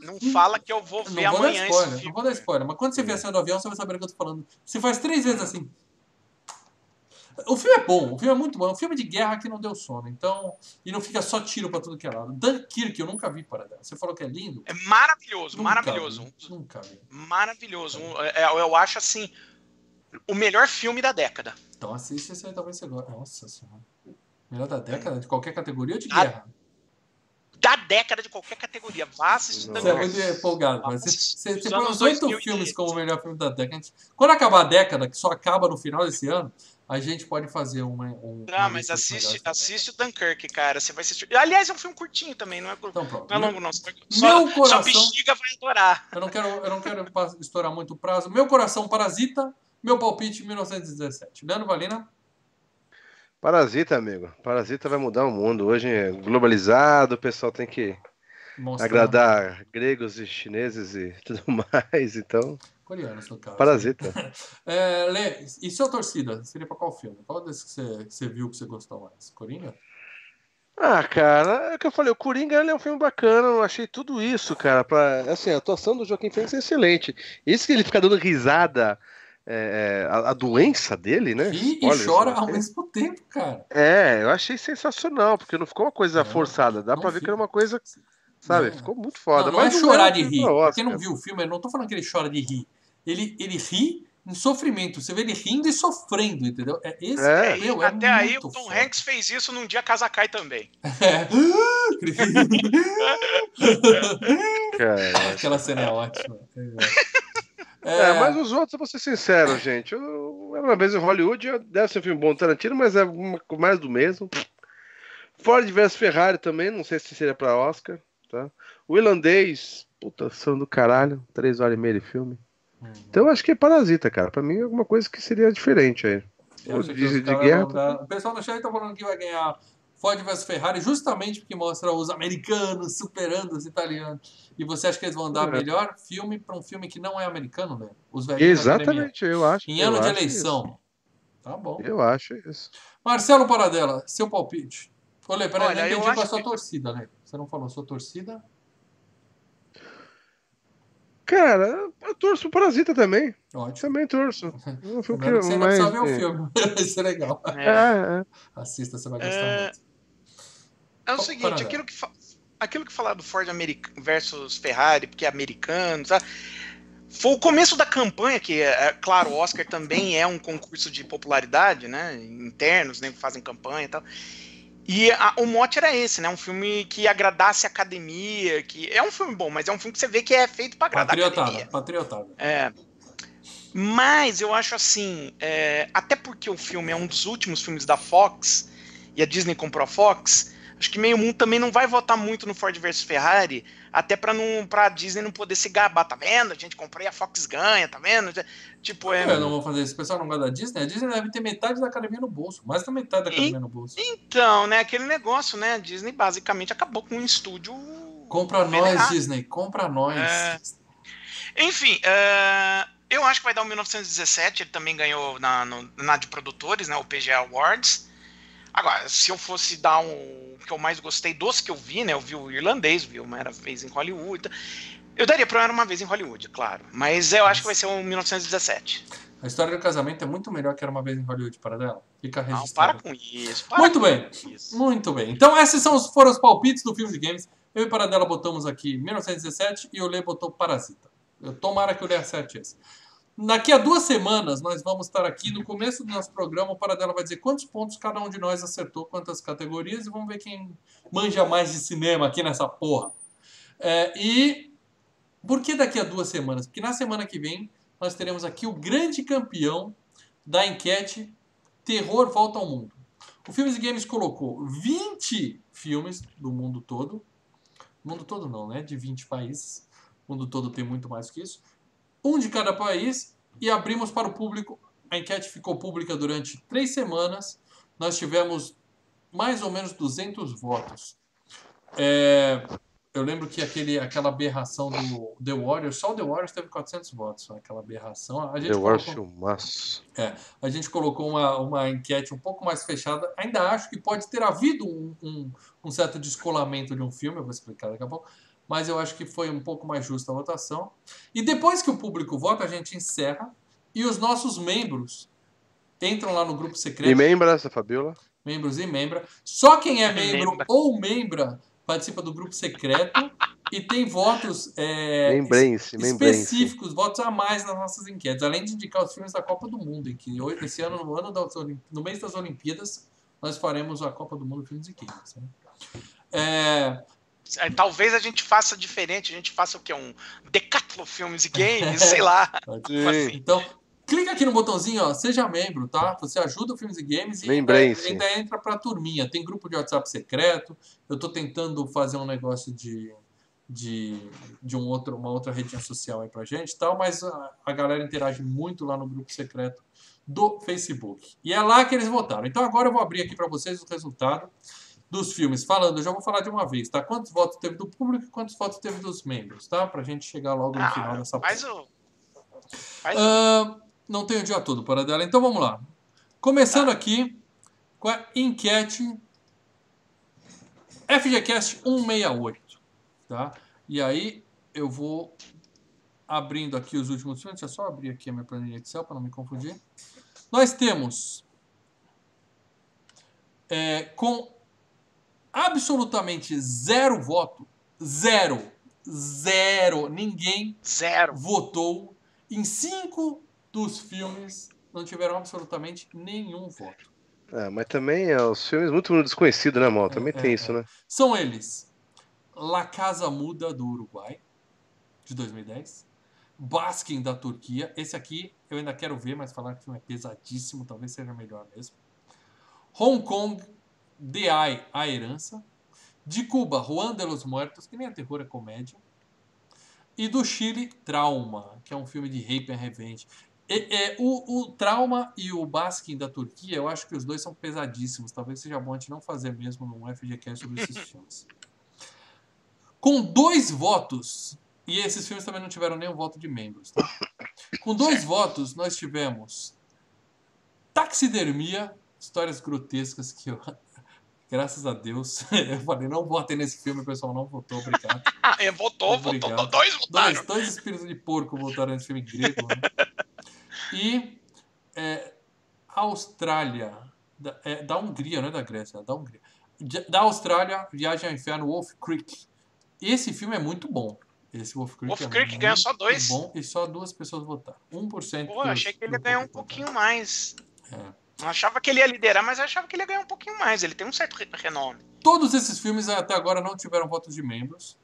S3: não fala que eu vou ver
S1: Não vou
S3: amanhã
S1: spoiler, não
S3: filme.
S1: vou dar spoiler. Mas quando você vê a cena do avião, você vai saber o que eu tô falando. Você faz três vezes assim. O filme é bom, o filme é muito bom. É um filme de guerra que não deu sono. Então. E não fica só tiro pra tudo que é lado. Dunkirk, eu nunca vi para dela. Você falou que é lindo?
S3: É maravilhoso,
S1: Nunca
S3: maravilhoso.
S1: vi, Nunca vi.
S3: Maravilhoso. Um, é, eu acho assim. O melhor filme da década.
S1: Então assiste esse aí, talvez você goste. Nossa senhora. Melhor da década, de qualquer categoria ou de
S3: Ah,
S1: guerra?
S3: Da década de qualquer categoria. Vá assistir
S2: Não.
S1: Você é muito empolgado.
S3: Ah,
S1: Mas você, você, você põe
S3: anos
S1: uns oito
S3: 2000
S1: filmes como o melhor filme da década. Quando acabar a década, que só acaba no final desse ano, a gente pode fazer uma. Um,
S3: Ah,
S1: uma
S3: mas
S1: lista dos
S3: assiste, assiste o Dunkirk, cara. Você vai assistir. Aliás, é um filme curtinho também, não é,
S1: Então pronto.
S3: não é
S1: Meu-
S3: longo, não. Só,
S1: Meu
S3: só
S1: coração-
S3: bexiga vai adorar.
S1: Eu não quero, eu não quero estourar muito o prazo. Meu coração parasita, meu palpite 1917. Leandro Valina,
S2: Parasita, amigo. Parasita vai mudar o mundo. Hoje é globalizado, o pessoal tem que
S1: mostra
S2: agradar gregos e chineses e tudo mais. Então,
S1: coreanos no caso.
S2: Parasita.
S1: É, Lê, e sua torcida? Seria pra qual filme? Qual desses que você, que você viu que você gostou mais? Coringa?
S2: Ah, cara, é o que eu falei, o Coringa é um filme bacana, eu achei tudo isso, cara, pra, assim, a atuação do Joaquim Fênix é excelente. Isso que ele fica dando risada, é, é, a, a doença dele, né?
S1: E, e chora ao mesmo tempo, cara.
S2: É, eu achei sensacional, porque não ficou uma coisa
S1: Não,
S2: forçada, dá pra ver que era uma coisa, sabe,
S1: Não.
S2: ficou muito foda.
S1: não, não é
S2: mas
S1: chorar
S2: era
S1: de rir.
S2: pra
S1: quem não viu o filme, eu não tô falando que ele chora de rir. Ele, ele ri em sofrimento. Você vê ele rindo e sofrendo, entendeu? É esse
S2: É.
S1: meu, é
S3: Até aí, o Tom
S1: foda.
S3: Hanks fez isso num dia Kazakai também.
S1: É.
S2: Cara,
S1: Aquela cena é ótima. É,
S2: É, mas os outros, eu vou ser sincero, gente. Eu, uma vez em Hollywood, deve ser um filme bom Tarantino, mas é mais do mesmo. Ford vs Ferrari também, não sei se seria pra Oscar, tá? O irlandês, puta, são do caralho, três horas e meia de filme.
S1: Hum.
S2: Então eu acho que é Parasita, cara. Pra mim é alguma coisa que seria diferente aí.
S1: Eu
S2: de- de
S1: caras
S2: guerra,
S1: dar- O pessoal no chat tá falando que vai ganhar Ford vs Ferrari justamente porque mostra os americanos superando os italianos. E você acha que eles vão dar
S2: É.
S1: melhor filme para um filme que não é americano, né? Os academia.
S2: Exatamente, eu acho.
S1: Em ano de eleição. Tá bom.
S2: isso. Eu acho isso.
S1: Marcelo Paradela, seu palpite. Olha, peraí,
S3: Olha,
S1: não
S3: eu
S1: entendi qual é a sua
S3: que-
S1: torcida, né? Você não falou sua torcida?
S2: Cara, eu torço pro Parasita também.
S1: Ótimo.
S2: Também torço. Um filme que
S1: você ainda
S2: mais-
S1: precisa ver o filme. Isso é legal.
S3: É,
S2: É.
S1: Assista, você vai gostar
S3: É,
S1: muito.
S3: é o
S1: Qual
S3: seguinte, aquilo que, fa- aquilo que falar do Ford America versus Ferrari, porque é americano, sabe? Foi o começo da campanha, que, é, é, claro, o Oscar também é um concurso de popularidade, né? Internos, né? Fazem campanha e tal. E a- o mote era esse, né? Um filme que agradasse a academia, que é um filme bom, mas é um filme que você vê que é feito para agradar a
S1: Patriotada,
S3: academia.
S1: patriotada.
S3: É. Mas eu acho assim, é, até porque o filme é um dos últimos filmes da Fox e a Disney comprou a Fox, acho que meio mundo também não vai votar muito no Ford versus Ferrari, até para não para Disney não poder se gabar, tá vendo? A gente comprei a Fox ganha, tá vendo? Tipo, é.
S1: Eu não vou fazer isso. O pessoal não gosta da Disney. A Disney deve ter metade da academia no bolso, mais da metade da academia
S3: E-
S1: no bolso.
S3: Então, né, aquele negócio, né? A Disney basicamente acabou com um estúdio.
S1: Compra nós. Disney. Compra nós.
S3: É. Enfim, é, eu acho que vai dar o 1917. Ele também ganhou na, no- na de produtores, né? O PGA Awards. Agora, se eu fosse dar um. Que eu mais gostei dos que eu vi, né? Eu vi o irlandês, vi uma era vez em Hollywood. Eu daria pra Era uma vez em Hollywood, claro. Mas eu acho que vai ser o 1917.
S1: A história do casamento é muito melhor que era uma vez em Hollywood para dela. Fica
S3: Não,
S1: registrado.
S3: para com isso. para
S1: Muito
S3: com
S1: bem.
S3: isso.
S1: Muito bem. Então, esses são os, foram os palpites do Filmes e Games. Eu e Paradela botamos aqui 1917 e o Lê botou Parasita. Eu tomara que o Lê acerte esse. Daqui a duas semanas, nós vamos estar aqui no começo do nosso programa. O Paradela vai dizer quantos pontos cada um de nós acertou, quantas categorias, e vamos ver quem manja mais de cinema aqui nessa porra. É, e por que daqui a duas semanas? Porque na semana que vem nós teremos aqui o grande campeão da enquete Terror Volta ao Mundo. O Filmes e Games colocou 20 filmes do mundo todo. Mundo todo não, né? De 20 países. O mundo todo tem muito mais que isso. Um de cada país e abrimos para o público. A enquete ficou pública durante três semanas. Nós tivemos mais ou menos 200 votos. É, eu lembro que aquele, aquela aberração do The Warriors, só o The Warriors teve 400 votos, aquela aberração. A gente
S2: The
S1: colocou-
S2: filmaço.
S1: a gente colocou uma, uma enquete um pouco mais fechada. Ainda acho que pode ter havido um, um, um certo descolamento de um filme, eu vou explicar daqui a pouco, mas eu acho que foi um pouco mais justa a votação. E depois que o público vota, a gente encerra e os nossos membros entram lá no grupo secreto
S2: E membra essa Fabiola?
S1: membros e membra. Só quem é membro
S3: Membra.
S1: ou membra participa do grupo secreto e tem votos é, específicos, votos a mais nas nossas enquetes, além de indicar os filmes da Copa do Mundo, em que hoje- esse ano, no, ano das no mês das Olimpíadas, nós faremos a Copa do Mundo Filmes e Games. Né? É,
S3: Talvez a gente faça diferente, a gente faça o quê? Um decathlon filmes e games, sei lá.
S2: Sim.
S3: Assim.
S1: então, clica aqui no botãozinho, ó, seja membro, tá? Você ajuda o Filmes e Games e ainda, ainda entra pra turminha. Tem grupo de WhatsApp secreto. Eu tô tentando fazer um negócio de, de, de um outro, uma outra redinha social aí pra gente e tal, mas a, a galera interage muito lá no grupo secreto do Facebook. E é lá que eles votaram. Então agora eu vou abrir aqui pra vocês o resultado dos filmes. Falando, eu já vou falar de uma vez, tá? Quantos votos teve do público e quantos votos teve dos membros, tá? Pra gente chegar logo no final
S3: Ah,
S1: dessa
S3: faz o. Faz o.
S1: ah, não tenho o dia todo para dela, então vamos lá. Começando aqui com a enquete FGCast 168, tá? E aí eu vou abrindo aqui os últimos filmes, deixa eu só abrir aqui a minha planilha Excel para não me confundir. Nós temos é, com absolutamente zero voto, zero, zero, ninguém
S3: Zero.
S1: votou em cinco dos filmes não tiveram absolutamente nenhum voto.
S2: É, mas também é os filmes muito desconhecidos, né, mal? Também
S1: É,
S2: tem
S1: é,
S2: isso, né?
S1: São eles La Casa Muda do Uruguai, de 2010, Baskin da Turquia, esse aqui eu ainda quero ver, mas falaram que o filme é pesadíssimo, talvez seja melhor mesmo. Hong Kong, The Eye, A Herança. De Cuba, Juan de los Muertos, que nem é terror, é comédia. E do Chile, Trauma, que é um filme de rape and revenge. E- é, o, o Trauma e o Baskin da Turquia, eu acho que os dois são pesadíssimos. Talvez seja bom a gente não fazer mesmo num FGCast sobre esses filmes. Com dois votos, e esses filmes também não tiveram nenhum voto de membros, tá? Com dois votos, nós tivemos Taxidermia, histórias grotescas que eu. Graças a Deus, eu falei, não votem nesse filme, o pessoal não votou, obrigado.
S3: Ah, é, votou,
S1: Obrigado.
S3: votou. Dois votaram.
S1: Dois, dois espíritos de porco voltaram nesse filme grego. Né? E é, Austrália, da, é, da Hungria, não é da Grécia, é da Hungria. Da Austrália, Viagem ao Inferno, Wolf Creek. Esse filme é muito bom. Esse Wolf Creek
S3: Wolf
S1: é
S3: Creek ganhou só dois?
S1: bom e só duas pessoas votaram. 1%
S3: Pô, eu achei que ele ganhar um pouquinho mais.
S1: votaram. É.
S3: Não achava que ele ia liderar, mas eu achava que ele ia ganhar um pouquinho mais. Ele tem um certo re- renome.
S1: Todos esses filmes até agora não tiveram votos de membros.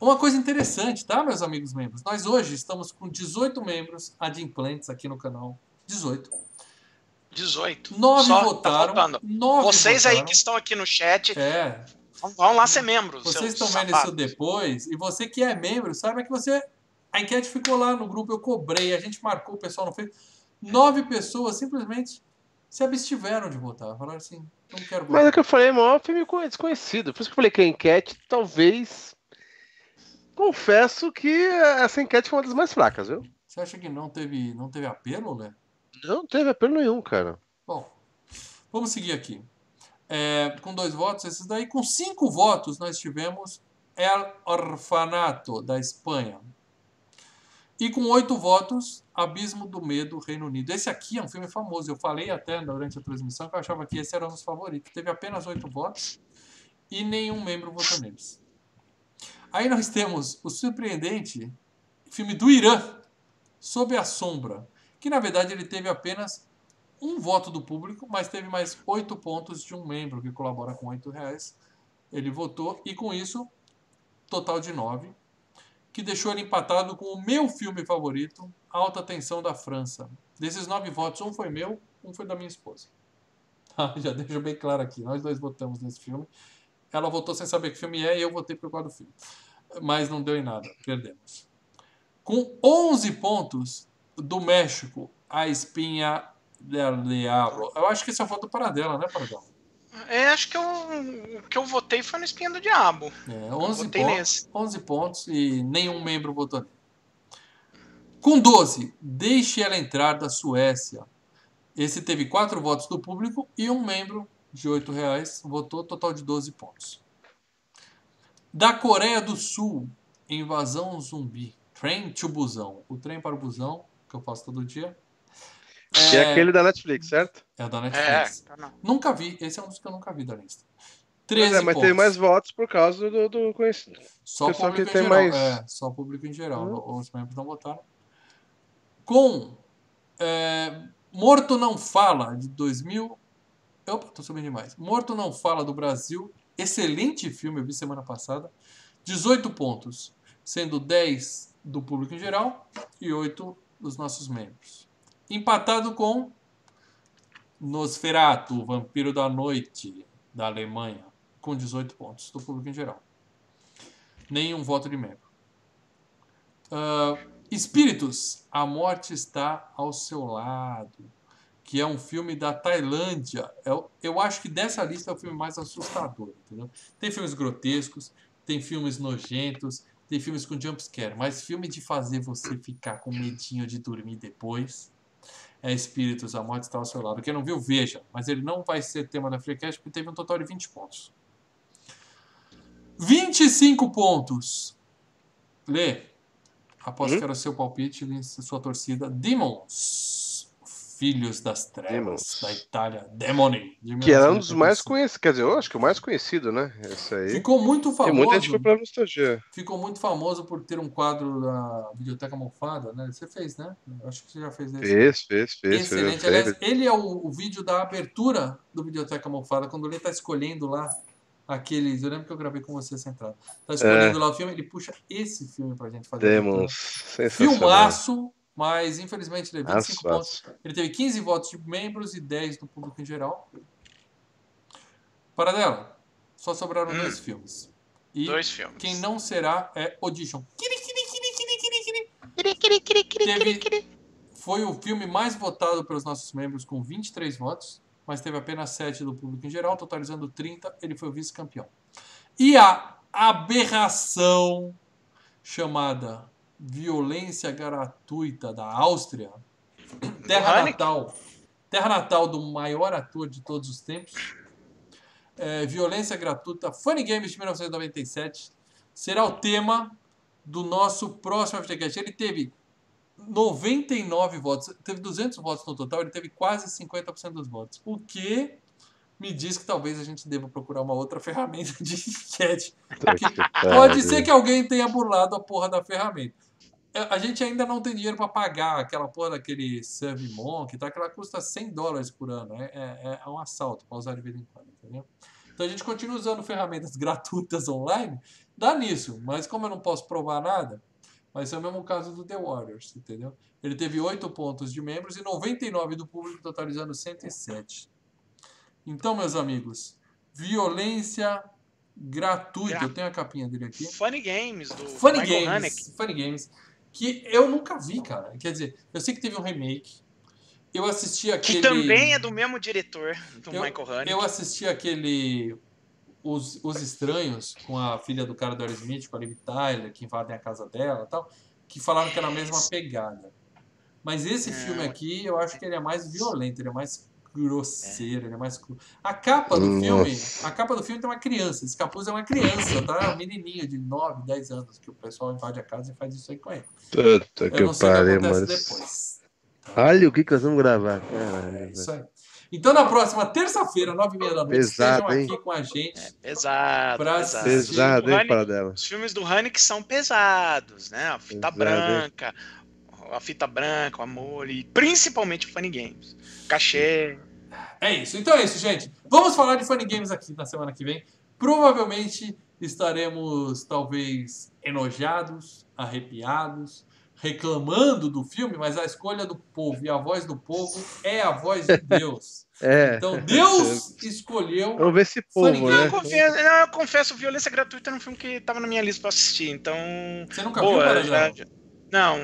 S1: Uma coisa interessante, tá, meus amigos membros? Nós hoje estamos com 18 membros adimplentes aqui no canal. 18.
S3: 18.
S1: Nove
S3: Só, tá
S1: votaram. nove
S3: Vocês aí
S1: votaram.
S3: que estão aqui no chat,
S1: É,
S3: vão lá ser membros.
S1: vocês estão vendo isso depois, e você que é membro, saiba que você. A enquete ficou lá no grupo, eu cobrei, a gente marcou, o pessoal não fez. Nove pessoas simplesmente se abstiveram de votar. Falaram assim, não quero votar.
S2: Mas é o que eu falei, é maior filme co- desconhecido. Por isso que eu falei que a enquete, talvez. Confesso que essa enquete foi uma das mais fracas, viu?
S1: Você acha que não teve, não teve apelo, né?
S2: Não teve apelo nenhum, cara.
S1: Bom, vamos seguir aqui. É, com dois votos, esses daí. Com cinco votos, nós tivemos El Orfanato, da Espanha. E com oito votos, Abismo do Medo, Reino Unido. Esse aqui é um filme famoso. Eu falei até durante a transmissão que eu achava que esse era um dos favoritos. Teve apenas oito votos e nenhum membro votou neles. Aí nós temos o surpreendente filme do Irã, Sob a Sombra, que na verdade ele teve apenas um voto do público, mas teve mais oito pontos de um membro que colabora com oito reais. Ele votou e com isso, total de nove, que deixou ele empatado com o meu filme favorito, Alta Tensão da França. Desses nove votos, um foi meu, um foi da minha esposa. Já deixo bem claro aqui, nós dois votamos nesse filme. Ela votou sem saber que filme é e eu votei por causa do filme. Mas não deu em nada, perdemos. Com 11 pontos do México, a espinha del diablo. Eu acho que esse é o voto para dela, né, Paradão?
S3: É, acho que eu, o que eu votei foi no Espinha do Diabo.
S1: É, 11,
S3: Votei
S1: pontos,
S3: nesse.
S1: 11 pontos e nenhum membro votou nele. Com 12, Deixe Ela Entrar da Suécia. Esse teve 4 votos do público e um membro de 8 reais votou, total de 12 pontos. Da Coreia do Sul, Invasão Zumbi. Train to Busão. O trem para o busão, que eu faço todo dia.
S2: Que é aquele da Netflix, certo?
S1: É o da
S3: É,
S1: Netflix.
S3: não.
S1: Nunca vi. Esse é um dos que eu nunca vi da lista.
S2: Mas,
S1: 13
S2: é, mas
S1: pontos.
S2: teve mais votos por causa do, do conhecido.
S1: Só
S2: Pessoal
S1: público
S2: que
S1: em
S2: tem
S1: geral.
S2: mais-
S1: É, só público em geral.
S2: Hum.
S1: Os membros não votaram. Com é, Morto Não Fala, de 2000... Opa, tô subindo demais. Morto Não Fala, do Brasil. Excelente filme, eu vi semana passada. 18 pontos, sendo 10 do público em geral e 8 dos nossos membros. Empatado com Nosferatu, Vampiro da Noite, da Alemanha, com 18 pontos do público em geral. Nenhum voto de membro. Ah, Espíritos, a morte está ao seu lado, que é um filme da Tailândia. Eu, eu acho que dessa lista é o filme mais assustador, entendeu? Tem filmes grotescos, tem filmes nojentos, tem filmes com jumpscare, mas filme de fazer você ficar com medinho de dormir depois é Espíritos, a morte está ao seu lado. Quem não viu, veja, mas ele não vai ser tema da Freecast porque teve um total de 20 pontos. 25 pontos. Lê. Aposto
S2: Hum?
S1: que era o seu palpite, sua torcida. Demons. Filhos das Trevas,
S2: Demons.
S1: da Itália. Demoni. de
S2: Que era um dos
S1: 1985.
S2: mais conhecidos. Quer dizer, eu acho que o mais conhecido, né? Esse aí.
S1: Ficou muito
S2: E
S1: famoso.
S2: muita gente foi pra nostalgia.
S1: Ficou muito famoso por ter um quadro da Biblioteca Mofada, né? Você fez, né? Eu Acho que você já fez esse.
S2: Fez, fez, fez.
S1: Excelente.
S2: fez,
S1: Aliás, ele é o, o vídeo da abertura do Biblioteca Mofada, quando ele está escolhendo lá aqueles. Eu lembro que eu gravei com você sentado. Tá escolhendo lá o filme, ele puxa esse filme pra gente fazer. a abertura.
S2: Demons. Sensacional.
S1: Filmaço, mas infelizmente ele teve 25
S2: Aço,
S1: pontos.
S2: aço.
S1: Ele teve 15 votos de membros e 10 do público em geral. Paradela, só sobraram
S3: Hum.
S1: dois filmes. E
S3: Dois filmes.
S1: quem não será é Audition. Teve, foi o filme mais votado pelos nossos membros com 23 votos, mas teve apenas 7 do público em geral, totalizando 30, ele foi o vice-campeão. E a aberração chamada violência gratuita da Áustria, terra natal, terra natal do maior ator de todos os tempos, é, violência gratuita, Funny Games de 1997, será o tema do nosso próximo FGCast. Ele teve 99 votos, teve 200 votos no total, ele teve quase 50% dos votos, o que me diz que talvez a gente deva procurar uma outra ferramenta de enquete. Pode ser que alguém tenha burlado a porra da ferramenta. É, A gente ainda não tem dinheiro para pagar aquela porra daquele SurveyMonkey, tá? que ela custa 100 dólares por ano. É, é- é um assalto para usar de vez em quando, entendeu? Então a gente continua usando ferramentas gratuitas online, dá nisso. Mas como eu não posso provar nada, Mas é o mesmo caso do The Warriors, entendeu? Ele teve 8 pontos de membros e 99 do público, totalizando 107. Então, meus amigos, violência gratuita. Eu tenho a capinha dele aqui.
S3: Funny Games, do
S1: Funny
S3: Michael
S1: Games.
S3: Haneke.
S1: Funny Games. Que eu nunca vi, cara. Quer dizer, eu sei que teve um remake. Eu assisti aquele.
S3: Que também é do mesmo diretor do
S1: eu,
S3: Michael Haneke.
S1: Eu assisti aquele. Os, Os Estranhos, com a filha do cara do Aerosmith, com a Liv Tyler, que invadem a casa dela e tal. Que falaram que era a mesma pegada. Mas esse
S3: É.
S1: filme aqui, eu acho que ele é mais violento, ele é mais grosseiro, ele é mais cru. A capa do filme,
S2: Nossa.
S1: a capa do filme tem uma criança. Esse capuz é uma criança, tá? Um menininho de 9, 10 anos que o pessoal invade a casa e faz isso aí com ele.
S2: Puta
S1: Eu
S2: que
S1: não sei o que
S2: pariu,
S1: acontece
S2: mano.
S1: depois.
S2: Olha o que, que nós vamos gravar. Caralho,
S1: É isso aí. Então, na próxima terça-feira, 9h30 da noite,
S2: Pesado,
S1: estejam
S2: hein?
S1: aqui com a gente.
S3: Pesado,
S1: Pra
S3: pesado.
S2: Pesado, hein, Paradela?
S3: Os filmes do Haneke são pesados, né? A fita
S2: Pesado, hein?
S3: branca, a fita branca, o amor e principalmente o Funny Games. Cachê.
S1: É isso. Então é isso, gente. Vamos falar de Funny Games aqui na semana que vem. Provavelmente estaremos, talvez, enojados, arrepiados, reclamando do filme, mas a escolha do povo e a voz do povo é a voz de Deus.
S2: É.
S1: Então Deus escolheu.
S2: Vamos ver
S1: Funny
S2: povo, né?
S3: Eu confesso, eu confesso, Violência Gratuita era um filme que tava na minha lista pra assistir, então.
S1: Você nunca viu,
S3: Boa,
S1: Paradela?
S3: já, já- Não,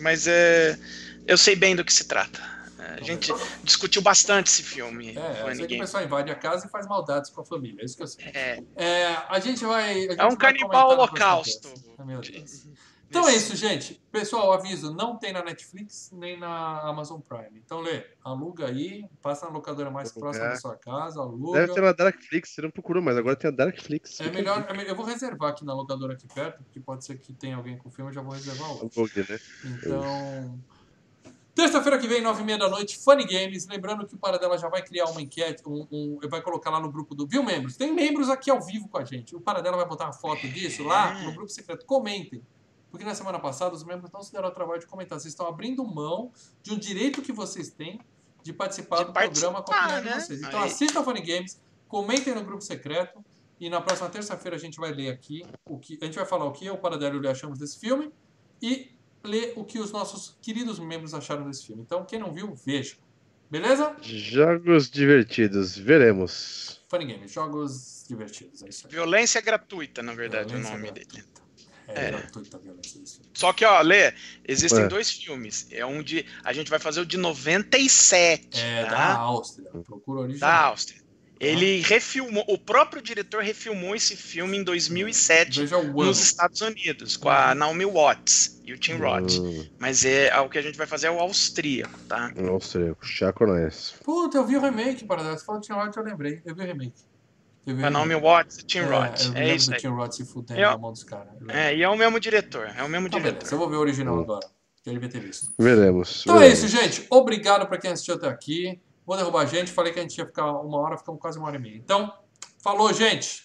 S3: mas é. Eu sei bem do que se trata. A gente discutiu bastante esse filme.
S1: É, eu sei que o pessoal invade a casa e faz maldades com a família. É isso que eu sei.
S3: É,
S1: É, a gente vai. a gente
S3: é um
S1: vai
S3: canibal holocausto.
S1: Deus. Então é isso, gente. Pessoal, aviso, não tem na Netflix nem na Amazon Prime. Então, Lê, aluga aí, passa na locadora mais
S2: Vou
S1: próxima da sua casa, aluga.
S2: Deve ter na Darkflix, você não procurou, mas agora tem a Darkflix.
S1: É melhor, é melhor- eu vou reservar aqui na locadora aqui perto, porque pode ser que tenha alguém com filme, eu já vou reservar
S2: Um
S1: hoje.
S2: pouquinho, né?
S1: Então, terça-feira que vem, nove e meia da noite, Funny Games. Lembrando que o Paradela já vai criar uma enquete, um, um, vai colocar lá no grupo do Viu Membros. Tem membros aqui ao vivo com a gente. O Paradela vai botar uma foto disso lá no grupo secreto. Comentem. Porque na semana passada os membros não se deram ao trabalho de comentar. Vocês estão abrindo mão de um direito que vocês têm de participar
S3: De
S1: do programa com a
S3: participar,
S1: opinião de
S3: né?
S1: vocês. Então
S3: Aí.
S1: assistam Funny Games, comentem no grupo secreto. E na próxima terça-feira a gente vai ler aqui o que. A gente vai falar o que eu, o Paradelo e o achamos desse filme. E ler o que os nossos queridos membros acharam desse filme. Então, quem não viu, veja. Beleza?
S2: Jogos divertidos, veremos.
S1: Funny Games, jogos divertidos, é isso aí.
S3: Violência Gratuita, na verdade,
S1: Violência
S3: o nome
S1: gratuita.
S3: dele.
S1: É,
S3: É.
S1: gratuita a violência desse filme.
S3: Só que, ó, Lê, existem
S2: É.
S3: dois filmes. É um de. A gente vai fazer o de 97.
S1: É,
S3: tá?
S1: da Áustria. Procura o
S3: da
S1: original.
S3: Áustria. Ele refilmou, o próprio diretor refilmou esse filme em 2007
S1: Veja o ano.
S3: nos Estados Unidos, com a Naomi Watts e o Tim Roth.
S2: Hum,
S3: Mas é, o que a gente vai fazer é o austríaco, tá?
S2: austríaco, Chaco nós.
S1: Puta, eu vi o remake, Paradelo. Você falou Tim Roth, eu lembrei. Eu vi o remake.
S3: A
S1: o
S3: Naomi. Watts e Tim
S1: É,
S3: Roth.
S1: eu
S3: É
S1: lembro
S3: isso
S1: do
S3: aí.
S1: Tim Roth se fudendo
S3: Eu-
S1: na mão dos caras.
S3: É, e é o mesmo diretor. É o mesmo
S1: beleza.
S3: diretor.
S1: Eu vou ver o original
S2: Hum.
S1: agora. Que eu devia ter visto.
S2: Veremos.
S1: Então é
S2: veremos.
S1: isso, gente. Obrigado pra quem assistiu até aqui. Vou derrubar a gente. Falei que a gente ia ficar uma hora, ficamos quase uma hora e meia. Então, falou, gente.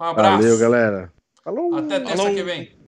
S1: Um abraço.
S2: Valeu, galera. Falou.
S1: Até terça
S3: Falou.
S1: que vem.